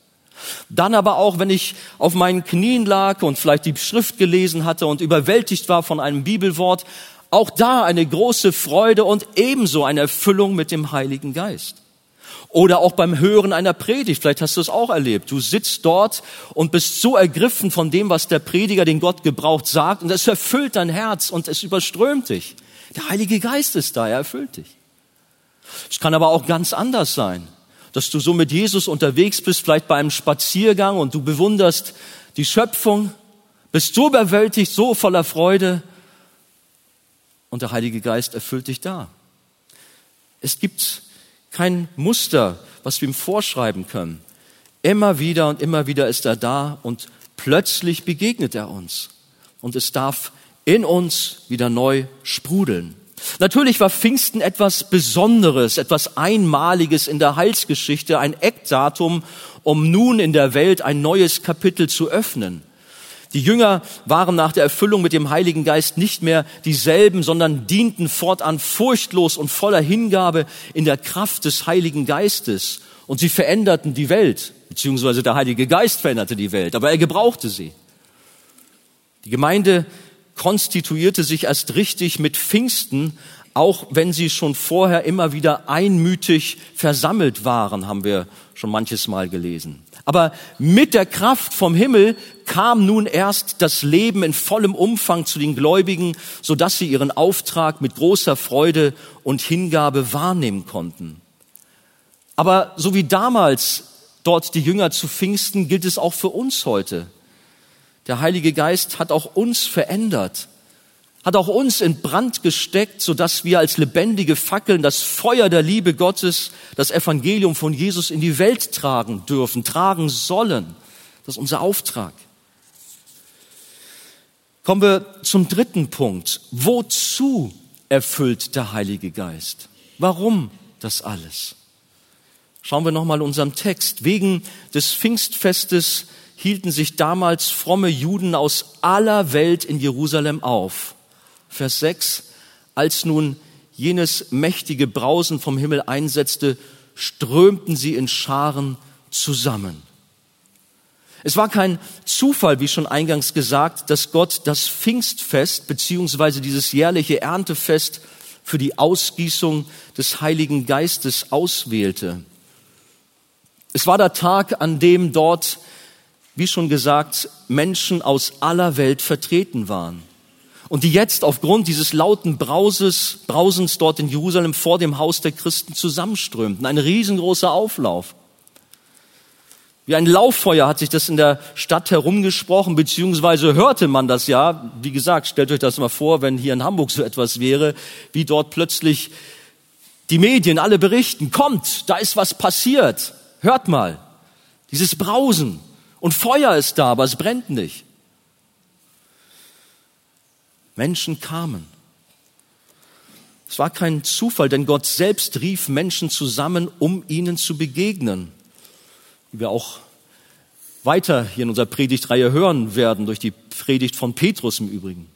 Dann aber auch, wenn ich auf meinen Knien lag und vielleicht die Schrift gelesen hatte und überwältigt war von einem Bibelwort, auch da eine große Freude und ebenso eine Erfüllung mit dem Heiligen Geist. Oder auch beim Hören einer Predigt, vielleicht hast du es auch erlebt. Du sitzt dort und bist so ergriffen von dem, was der Prediger, den Gott gebraucht, sagt, und es erfüllt dein Herz und es überströmt dich. Der Heilige Geist ist da, er erfüllt dich. Es kann aber auch ganz anders sein, dass du so mit Jesus unterwegs bist, vielleicht bei einem Spaziergang und du bewunderst die Schöpfung, bist so überwältigt, so voller Freude und der Heilige Geist erfüllt dich da. Es gibt kein Muster, was wir ihm vorschreiben können. Immer wieder und immer wieder ist er da und plötzlich begegnet er uns. Und es darf in uns wieder neu sprudeln. Natürlich war Pfingsten etwas Besonderes, etwas Einmaliges in der Heilsgeschichte, ein Eckdatum, um nun in der Welt ein neues Kapitel zu öffnen. Die Jünger waren nach der Erfüllung mit dem Heiligen Geist nicht mehr dieselben, sondern dienten fortan furchtlos und voller Hingabe in der Kraft des Heiligen Geistes. Und sie veränderten die Welt, beziehungsweise der Heilige Geist veränderte die Welt, aber er gebrauchte sie. Die Gemeinde konstituierte sich erst richtig mit Pfingsten, auch wenn sie schon vorher immer wieder einmütig versammelt waren, haben wir schon manches Mal gelesen. Aber mit der Kraft vom Himmel kam nun erst das Leben in vollem Umfang zu den Gläubigen, so dass sie ihren Auftrag mit großer Freude und Hingabe wahrnehmen konnten. Aber so wie damals dort die Jünger zu Pfingsten, gilt es auch für uns heute. Der Heilige Geist hat auch uns verändert hat auch uns in Brand gesteckt, so dass wir als lebendige Fackeln das Feuer der Liebe Gottes, das Evangelium von Jesus in die Welt tragen dürfen, tragen sollen. Das ist unser Auftrag. Kommen wir zum dritten Punkt. Wozu erfüllt der Heilige Geist? Warum das alles? Schauen wir nochmal unseren Text. Wegen des Pfingstfestes hielten sich damals fromme Juden aus aller Welt in Jerusalem auf. Vers 6, als nun jenes mächtige Brausen vom Himmel einsetzte, strömten sie in Scharen zusammen. Es war kein Zufall, wie schon eingangs gesagt, dass Gott das Pfingstfest beziehungsweise dieses jährliche Erntefest für die Ausgießung des Heiligen Geistes auswählte. Es war der Tag, an dem dort, wie schon gesagt, Menschen aus aller Welt vertreten waren und die jetzt aufgrund dieses lauten Brauses, Brausens dort in Jerusalem vor dem Haus der Christen zusammenströmten. Ein riesengroßer Auflauf. Wie ein Lauffeuer hat sich das in der Stadt herumgesprochen, beziehungsweise hörte man das ja. Wie gesagt, stellt euch das mal vor, wenn hier in Hamburg so etwas wäre, wie dort plötzlich die Medien alle berichten, kommt, da ist was passiert. Hört mal. Dieses Brausen. Und Feuer ist da, aber es brennt nicht. Menschen kamen. Es war kein Zufall, denn Gott selbst rief Menschen zusammen, um ihnen zu begegnen. Wie wir auch weiter hier in unserer Predigtreihe hören werden, durch die Predigt von Petrus im Übrigen.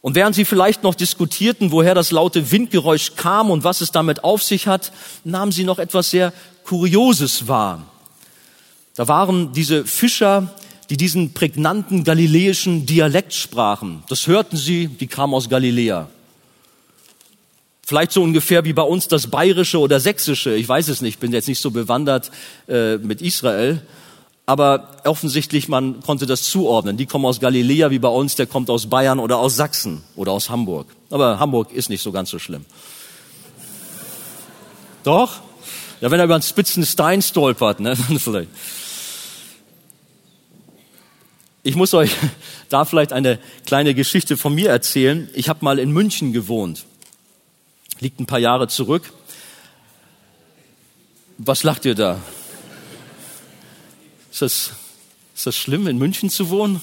Und während sie vielleicht noch diskutierten, woher das laute Windgeräusch kam und was es damit auf sich hat, nahmen sie noch etwas sehr Kurioses wahr. Da waren diese Fischer die diesen prägnanten galiläischen Dialekt sprachen. Das hörten sie, die kamen aus Galiläa. Vielleicht so ungefähr wie bei uns das Bayerische oder Sächsische. Ich weiß es nicht, bin jetzt nicht so bewandert äh, mit Israel. Aber offensichtlich, man konnte das zuordnen. Die kommen aus Galiläa wie bei uns, der kommt aus Bayern oder aus Sachsen oder aus Hamburg. Aber Hamburg ist nicht so ganz so schlimm. Doch? Ja, wenn er über einen spitzen Stein stolpert, ne, dann vielleicht. Ich muss euch da vielleicht eine kleine Geschichte von mir erzählen. Ich habe mal in München gewohnt. liegt ein paar Jahre zurück. Was lacht ihr da? Ist das, ist das schlimm, in München zu wohnen?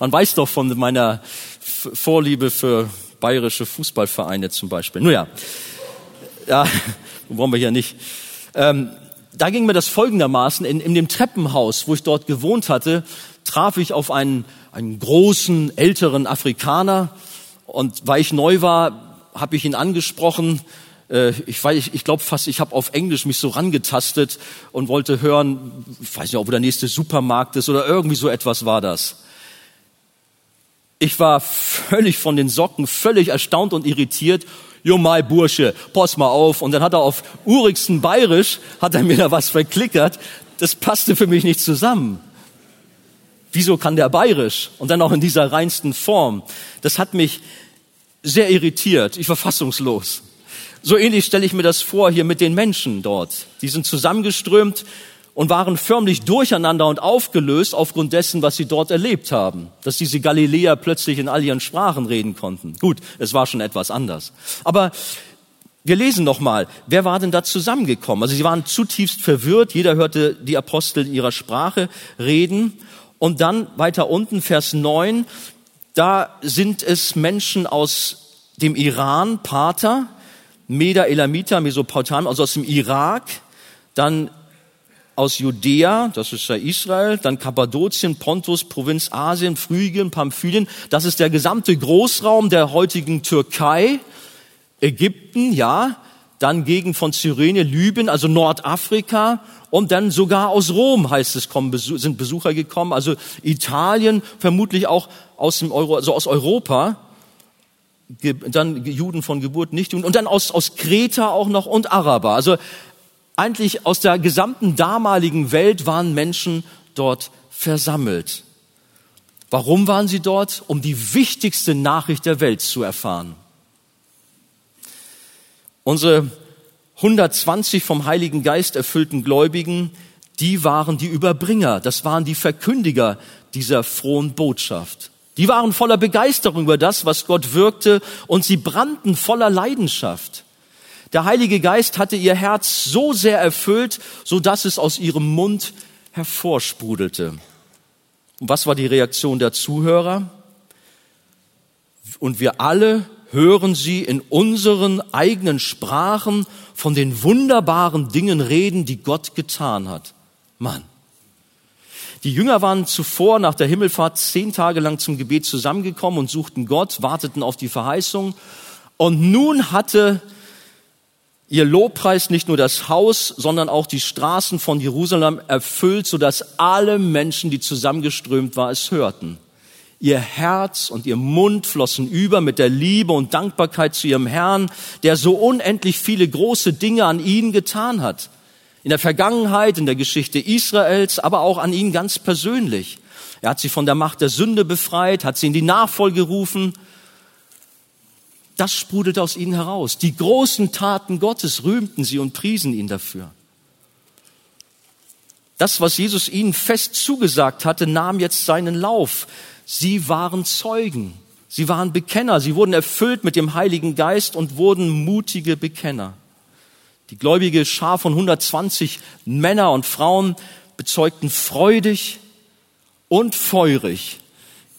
Man weiß doch von meiner Vorliebe für bayerische Fußballvereine zum Beispiel. Nun ja, ja, wollen wir hier nicht. Ähm, da ging mir das folgendermaßen. In, in dem Treppenhaus, wo ich dort gewohnt hatte, traf ich auf einen, einen großen, älteren Afrikaner. Und weil ich neu war, habe ich ihn angesprochen. Äh, ich weiß, ich, glaube fast, ich habe auf Englisch mich so rangetastet und wollte hören, ich weiß nicht, ob der nächste Supermarkt ist oder irgendwie so etwas war das. Ich war völlig von den Socken, völlig erstaunt und irritiert. Jo mai Bursche, pass mal auf. Und dann hat er auf urigsten Bayerisch, hat er mir da was verklickert. Das passte für mich nicht zusammen. Wieso kann der Bayerisch? Und dann auch in dieser reinsten Form. Das hat mich sehr irritiert. Ich war fassungslos. So ähnlich stelle ich mir das vor hier mit den Menschen dort. Die sind zusammengeströmt und waren förmlich durcheinander und aufgelöst aufgrund dessen, was sie dort erlebt haben. Dass diese Galiläer plötzlich in all ihren Sprachen reden konnten. Gut, es war schon etwas anders. Aber wir lesen noch mal, wer war denn da zusammengekommen? Also sie waren zutiefst verwirrt, jeder hörte die Apostel in ihrer Sprache reden. Und dann weiter unten, Vers 9, da sind es Menschen aus dem Iran, Pater, Meda Elamita, Mesopotamien, also aus dem Irak, dann aus Judäa, das ist ja Israel, dann Kappadokien, Pontus, Provinz Asien, Phrygien, Pamphylien, das ist der gesamte Großraum der heutigen Türkei, Ägypten, ja, dann Gegend von Cyrene, Libyen, also Nordafrika und dann sogar aus Rom heißt es, kommen, sind Besucher gekommen, also Italien, vermutlich auch aus dem Euro, also aus Europa dann Juden von Geburt, nicht Juden, und dann aus, aus Kreta auch noch und Araber. Also eigentlich aus der gesamten damaligen Welt waren Menschen dort versammelt. Warum waren sie dort? Um die wichtigste Nachricht der Welt zu erfahren. Unsere 120 vom Heiligen Geist erfüllten Gläubigen, die waren die Überbringer, das waren die Verkündiger dieser frohen Botschaft. Die waren voller Begeisterung über das, was Gott wirkte, und sie brannten voller Leidenschaft. Der Heilige Geist hatte ihr Herz so sehr erfüllt, so dass es aus ihrem Mund hervorsprudelte. Und was war die Reaktion der Zuhörer? Und wir alle hören sie in unseren eigenen Sprachen von den wunderbaren Dingen reden, die Gott getan hat. Mann. Die Jünger waren zuvor nach der Himmelfahrt zehn Tage lang zum Gebet zusammengekommen und suchten Gott, warteten auf die Verheißung. Und nun hatte ihr Lobpreis nicht nur das Haus, sondern auch die Straßen von Jerusalem erfüllt, sodass alle Menschen, die zusammengeströmt waren, es hörten. Ihr Herz und ihr Mund flossen über mit der Liebe und Dankbarkeit zu ihrem Herrn, der so unendlich viele große Dinge an ihnen getan hat in der Vergangenheit, in der Geschichte Israels, aber auch an ihn ganz persönlich. Er hat sie von der Macht der Sünde befreit, hat sie in die Nachfolge gerufen. Das sprudelte aus ihnen heraus. Die großen Taten Gottes rühmten sie und priesen ihn dafür. Das, was Jesus ihnen fest zugesagt hatte, nahm jetzt seinen Lauf. Sie waren Zeugen. Sie waren Bekenner. Sie wurden erfüllt mit dem Heiligen Geist und wurden mutige Bekenner. Die gläubige Schar von 120 Männer und Frauen bezeugten freudig und feurig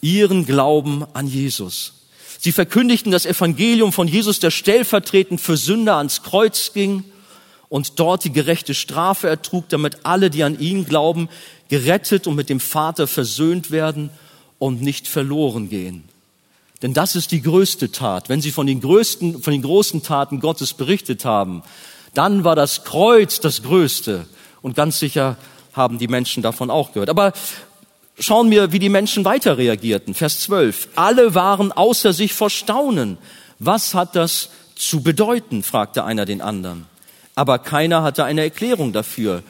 ihren Glauben an Jesus. Sie verkündigten das Evangelium von Jesus, der stellvertretend für Sünder ans Kreuz ging und dort die gerechte Strafe ertrug, damit alle, die an ihn glauben, gerettet und mit dem Vater versöhnt werden und nicht verloren gehen. Denn das ist die größte Tat. Wenn Sie von den größten, von den großen Taten Gottes berichtet haben, dann war das Kreuz das Größte. Und ganz sicher haben die Menschen davon auch gehört. Aber schauen wir, wie die Menschen weiter reagierten. Vers 12. Alle waren außer sich vor Staunen. Was hat das zu bedeuten? fragte einer den anderen. Aber keiner hatte eine Erklärung dafür.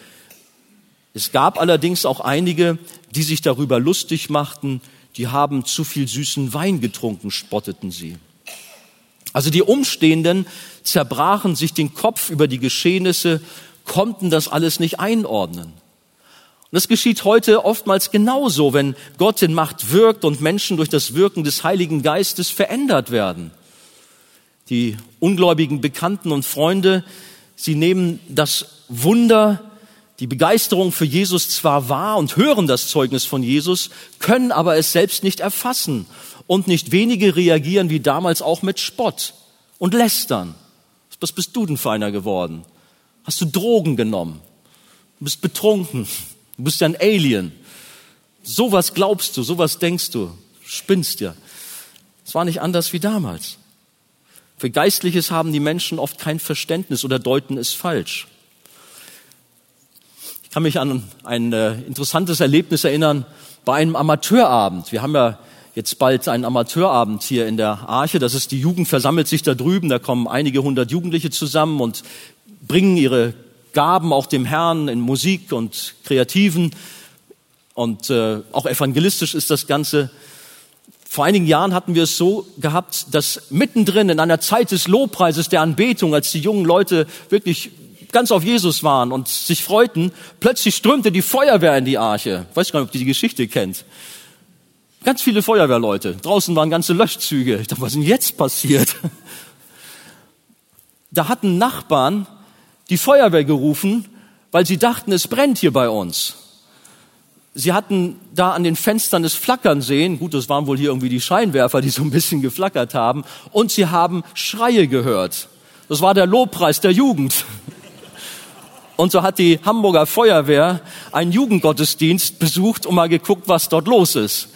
Es gab allerdings auch einige, die sich darüber lustig machten, die haben zu viel süßen Wein getrunken, spotteten sie. Also die Umstehenden zerbrachen sich den Kopf über die Geschehnisse, konnten das alles nicht einordnen. Und das geschieht heute oftmals genauso, wenn Gott in Macht wirkt und Menschen durch das Wirken des Heiligen Geistes verändert werden. Die ungläubigen Bekannten und Freunde, sie nehmen das Wunder, die Begeisterung für Jesus zwar wahr und hören das Zeugnis von Jesus, können aber es selbst nicht erfassen. Und nicht wenige reagieren wie damals auch mit Spott und Lästern. Was bist du denn für einer geworden? Hast du Drogen genommen? Du bist betrunken. Du bist ja ein Alien. Sowas glaubst du, sowas denkst du. Spinnst ja. Es war nicht anders wie damals. Für Geistliches haben die Menschen oft kein Verständnis oder deuten es falsch. Ich kann mich an ein äh, interessantes Erlebnis erinnern bei einem Amateurabend. Wir haben ja jetzt bald einen Amateurabend hier in der Arche. Das ist die Jugend versammelt sich da drüben. Da kommen einige hundert Jugendliche zusammen und bringen ihre Gaben auch dem Herrn in Musik und Kreativen. Und äh, auch evangelistisch ist das Ganze. Vor einigen Jahren hatten wir es so gehabt, dass mittendrin in einer Zeit des Lobpreises, der Anbetung, als die jungen Leute wirklich ganz auf Jesus waren und sich freuten, plötzlich strömte die Feuerwehr in die Arche. Ich weiß gar nicht, ob ihr die Geschichte kennt. Ganz viele Feuerwehrleute. Draußen waren ganze Löschzüge. Ich dachte, was ist denn jetzt passiert? Da hatten Nachbarn die Feuerwehr gerufen, weil sie dachten, es brennt hier bei uns. Sie hatten da an den Fenstern das Flackern sehen. Gut, das waren wohl hier irgendwie die Scheinwerfer, die so ein bisschen geflackert haben. Und sie haben Schreie gehört. Das war der Lobpreis der Jugend. Und so hat die Hamburger Feuerwehr einen Jugendgottesdienst besucht und mal geguckt, was dort los ist.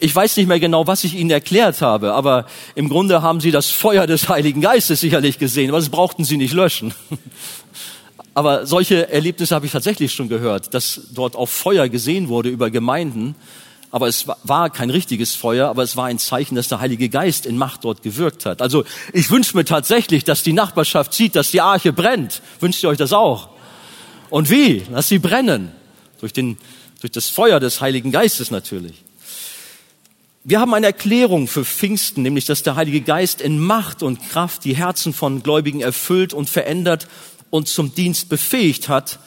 Ich weiß nicht mehr genau, was ich Ihnen erklärt habe, aber im Grunde haben Sie das Feuer des Heiligen Geistes sicherlich gesehen, aber das brauchten Sie nicht löschen. Aber solche Erlebnisse habe ich tatsächlich schon gehört, dass dort auf Feuer gesehen wurde über Gemeinden. Aber es war kein richtiges Feuer, aber es war ein Zeichen, dass der Heilige Geist in Macht dort gewirkt hat. Also ich wünsche mir tatsächlich, dass die Nachbarschaft sieht, dass die Arche brennt. Wünscht ihr euch das auch? Und wie? Lass sie brennen. Durch, den, durch das Feuer des Heiligen Geistes natürlich. Wir haben eine Erklärung für Pfingsten, nämlich dass der Heilige Geist in Macht und Kraft die Herzen von Gläubigen erfüllt und verändert und zum Dienst befähigt hat.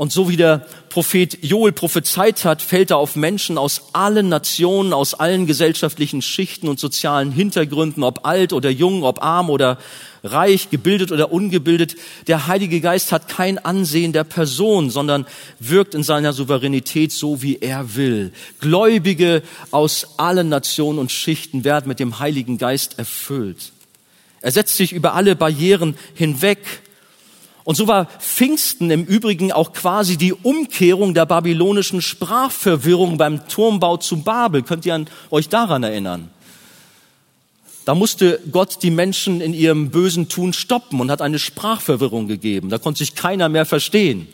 Und so wie der Prophet Joel prophezeit hat, fällt er auf Menschen aus allen Nationen, aus allen gesellschaftlichen Schichten und sozialen Hintergründen, ob alt oder jung, ob arm oder reich, gebildet oder ungebildet. Der Heilige Geist hat kein Ansehen der Person, sondern wirkt in seiner Souveränität so, wie er will. Gläubige aus allen Nationen und Schichten werden mit dem Heiligen Geist erfüllt. Er setzt sich über alle Barrieren hinweg und so war Pfingsten im Übrigen auch quasi die Umkehrung der babylonischen Sprachverwirrung beim Turmbau zu Babel. Könnt ihr euch daran erinnern? Da musste Gott die Menschen in ihrem bösen Tun stoppen und hat eine Sprachverwirrung gegeben. Da konnte sich keiner mehr verstehen.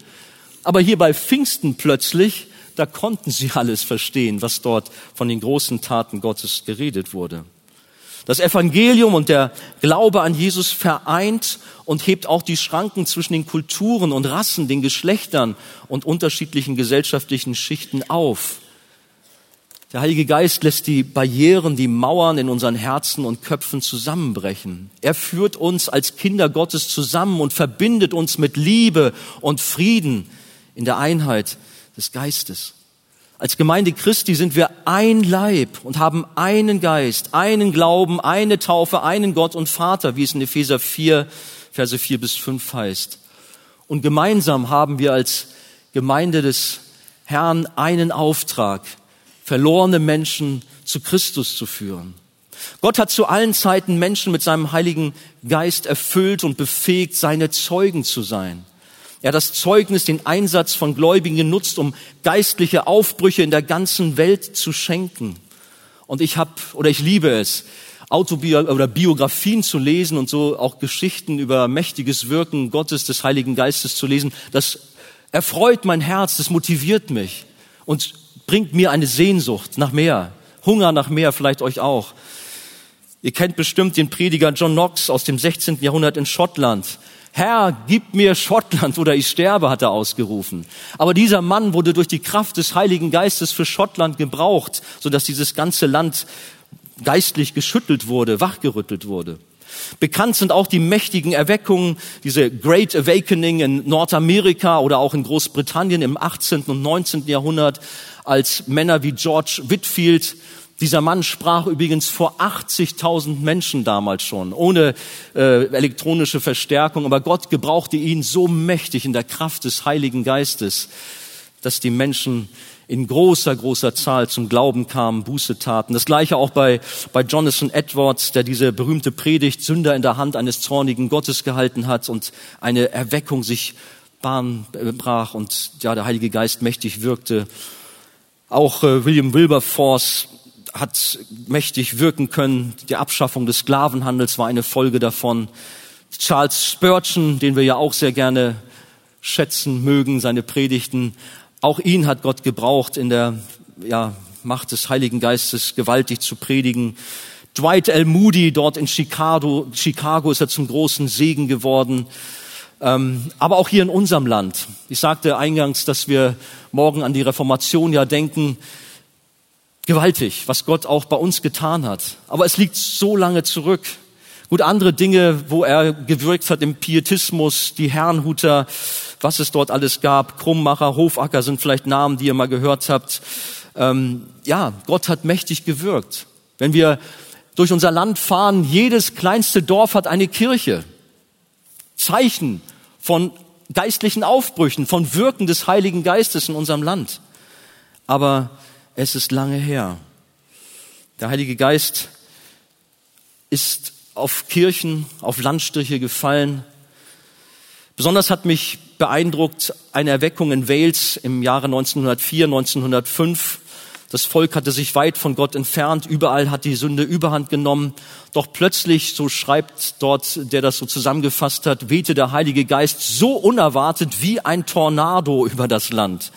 Aber hier bei Pfingsten plötzlich, da konnten sie alles verstehen, was dort von den großen Taten Gottes geredet wurde. Das Evangelium und der Glaube an Jesus vereint und hebt auch die Schranken zwischen den Kulturen und Rassen, den Geschlechtern und unterschiedlichen gesellschaftlichen Schichten auf. Der Heilige Geist lässt die Barrieren, die Mauern in unseren Herzen und Köpfen zusammenbrechen. Er führt uns als Kinder Gottes zusammen und verbindet uns mit Liebe und Frieden in der Einheit des Geistes. Als Gemeinde Christi sind wir ein Leib und haben einen Geist, einen Glauben, eine Taufe, einen Gott und Vater, wie es in Epheser 4, Verse 4 bis 5 heißt. Und gemeinsam haben wir als Gemeinde des Herrn einen Auftrag, verlorene Menschen zu Christus zu führen. Gott hat zu allen Zeiten Menschen mit seinem Heiligen Geist erfüllt und befähigt, seine Zeugen zu sein. Er hat das Zeugnis, den Einsatz von Gläubigen genutzt, um geistliche Aufbrüche in der ganzen Welt zu schenken. Und ich habe oder ich liebe es, Autobio oder Biografien zu lesen und so auch Geschichten über mächtiges Wirken Gottes, des Heiligen Geistes zu lesen. Das erfreut mein Herz, das motiviert mich und bringt mir eine Sehnsucht nach mehr, Hunger nach mehr, vielleicht euch auch. Ihr kennt bestimmt den Prediger John Knox aus dem 16. Jahrhundert in Schottland. Herr, gib mir Schottland oder ich sterbe, hat er ausgerufen. Aber dieser Mann wurde durch die Kraft des Heiligen Geistes für Schottland gebraucht, sodass dieses ganze Land geistlich geschüttelt wurde, wachgerüttelt wurde. Bekannt sind auch die mächtigen Erweckungen, diese Great Awakening in Nordamerika oder auch in Großbritannien im 18. und 19. Jahrhundert, als Männer wie George Whitfield Dieser Mann sprach übrigens vor 80.000 Menschen damals schon, ohne äh, elektronische Verstärkung, aber Gott gebrauchte ihn so mächtig in der Kraft des Heiligen Geistes, dass die Menschen in großer, großer Zahl zum Glauben kamen, Buße taten. Das gleiche auch bei, bei Jonathan Edwards, der diese berühmte Predigt Sünder in der Hand eines zornigen Gottes gehalten hat und eine Erweckung sich Bahn brach und ja, der Heilige Geist mächtig wirkte. Auch äh, William Wilberforce hat mächtig wirken können. Die Abschaffung des Sklavenhandels war eine Folge davon. Charles Spurgeon, den wir ja auch sehr gerne schätzen mögen, seine Predigten, auch ihn hat Gott gebraucht, in der ja, Macht des Heiligen Geistes gewaltig zu predigen. Dwight L. Moody dort in Chicago, Chicago ist er zum großen Segen geworden. Ähm, aber auch hier in unserem Land. Ich sagte eingangs, dass wir morgen an die Reformation ja denken. Gewaltig, was Gott auch bei uns getan hat. Aber es liegt so lange zurück. Gut, andere Dinge, wo er gewirkt hat im Pietismus, die Herrnhuter, was es dort alles gab, Krummmacher, Hofacker sind vielleicht Namen, die ihr mal gehört habt. Ähm, ja, Gott hat mächtig gewirkt. Wenn wir durch unser Land fahren, jedes kleinste Dorf hat eine Kirche. Zeichen von geistlichen Aufbrüchen, von Wirken des Heiligen Geistes in unserem Land. Aber es ist lange her. Der Heilige Geist ist auf Kirchen, auf Landstriche gefallen. Besonders hat mich beeindruckt eine Erweckung in Wales im Jahre 1904, 1905. Das Volk hatte sich weit von Gott entfernt, überall hat die Sünde überhand genommen. Doch plötzlich, so schreibt dort, der das so zusammengefasst hat, wehte der Heilige Geist so unerwartet wie ein Tornado über das Land.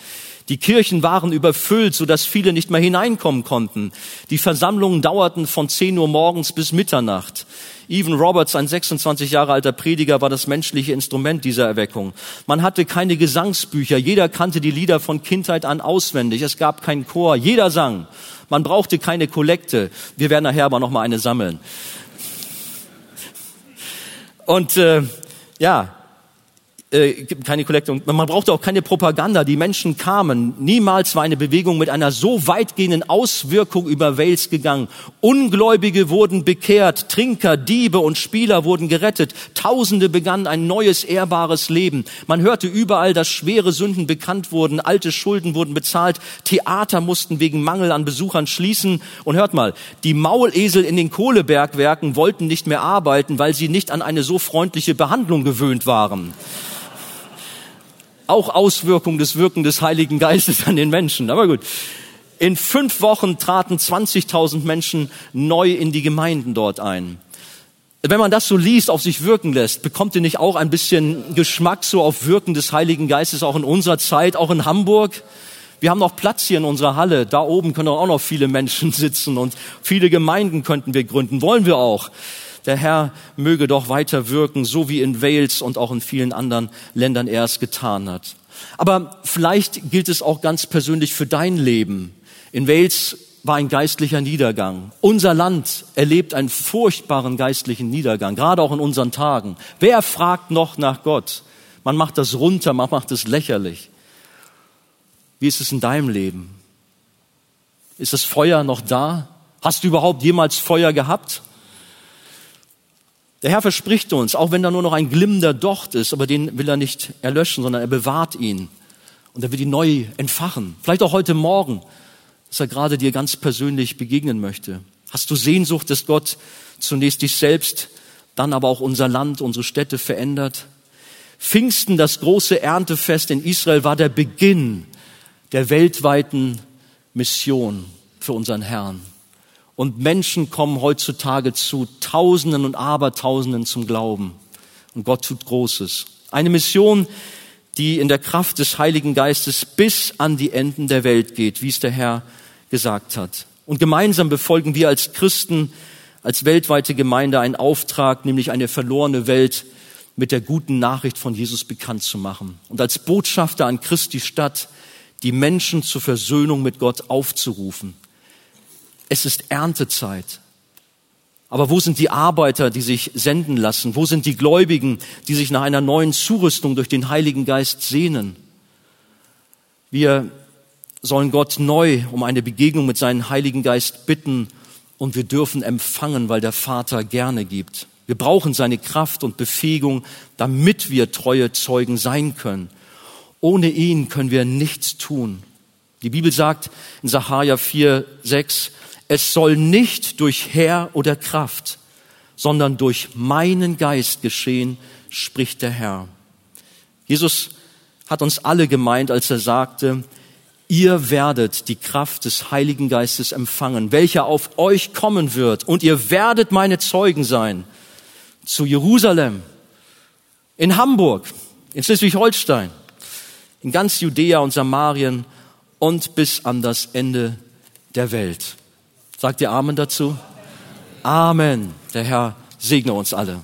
Die Kirchen waren überfüllt, sodass viele nicht mehr hineinkommen konnten. Die Versammlungen dauerten von 10 Uhr morgens bis Mitternacht. Evan Roberts, ein 26 Jahre alter Prediger, war das menschliche Instrument dieser Erweckung. Man hatte keine Gesangsbücher. Jeder kannte die Lieder von Kindheit an auswendig. Es gab keinen Chor. Jeder sang. Man brauchte keine Kollekte. Wir werden nachher aber noch mal eine sammeln. Und äh, ja, äh, keine Kollekte. Man brauchte auch keine Propaganda. Die Menschen kamen. Niemals war eine Bewegung mit einer so weitgehenden Auswirkung über Wales gegangen. Ungläubige wurden bekehrt, Trinker, Diebe und Spieler wurden gerettet. Tausende begannen ein neues, ehrbares Leben. Man hörte überall, dass schwere Sünden bekannt wurden, alte Schulden wurden bezahlt, Theater mussten wegen Mangel an Besuchern schließen. Und hört mal, die Maulesel in den Kohlebergwerken wollten nicht mehr arbeiten, weil sie nicht an eine so freundliche Behandlung gewöhnt waren auch Auswirkung des Wirken des Heiligen Geistes an den Menschen. Aber gut. In fünf Wochen traten 20.000 Menschen neu in die Gemeinden dort ein. Wenn man das so liest, auf sich wirken lässt, bekommt ihr nicht auch ein bisschen Geschmack so auf Wirken des Heiligen Geistes auch in unserer Zeit, auch in Hamburg? Wir haben noch Platz hier in unserer Halle. Da oben können auch noch viele Menschen sitzen und viele Gemeinden könnten wir gründen. Wollen wir auch der Herr möge doch weiter wirken, so wie in Wales und auch in vielen anderen Ländern er es getan hat. Aber vielleicht gilt es auch ganz persönlich für dein Leben. In Wales war ein geistlicher Niedergang. Unser Land erlebt einen furchtbaren geistlichen Niedergang, gerade auch in unseren Tagen. Wer fragt noch nach Gott? Man macht das runter, man macht es lächerlich. Wie ist es in deinem Leben? Ist das Feuer noch da? Hast du überhaupt jemals Feuer gehabt? Der Herr verspricht uns, auch wenn da nur noch ein glimmender Docht ist, aber den will er nicht erlöschen, sondern er bewahrt ihn. Und er wird ihn neu entfachen. Vielleicht auch heute Morgen, dass er gerade dir ganz persönlich begegnen möchte. Hast du Sehnsucht, dass Gott zunächst dich selbst, dann aber auch unser Land, unsere Städte verändert? Pfingsten, das große Erntefest in Israel, war der Beginn der weltweiten Mission für unseren Herrn. Und Menschen kommen heutzutage zu Tausenden und Abertausenden zum Glauben. Und Gott tut Großes. Eine Mission, die in der Kraft des Heiligen Geistes bis an die Enden der Welt geht, wie es der Herr gesagt hat. Und gemeinsam befolgen wir als Christen, als weltweite Gemeinde einen Auftrag, nämlich eine verlorene Welt mit der guten Nachricht von Jesus bekannt zu machen. Und als Botschafter an Christi Stadt die Menschen zur Versöhnung mit Gott aufzurufen. Es ist Erntezeit. Aber wo sind die Arbeiter, die sich senden lassen? Wo sind die Gläubigen, die sich nach einer neuen Zurüstung durch den Heiligen Geist sehnen? Wir sollen Gott neu um eine Begegnung mit seinem Heiligen Geist bitten und wir dürfen empfangen, weil der Vater gerne gibt. Wir brauchen seine Kraft und Befähigung, damit wir treue Zeugen sein können. Ohne ihn können wir nichts tun. Die Bibel sagt in Sacharja 4, 6, es soll nicht durch Herr oder Kraft, sondern durch meinen Geist geschehen, spricht der Herr. Jesus hat uns alle gemeint, als er sagte, ihr werdet die Kraft des Heiligen Geistes empfangen, welcher auf euch kommen wird, und ihr werdet meine Zeugen sein. Zu Jerusalem, in Hamburg, in Schleswig-Holstein, in ganz Judäa und Samarien und bis an das Ende der Welt. Sagt ihr Amen dazu? Amen. Der Herr segne uns alle.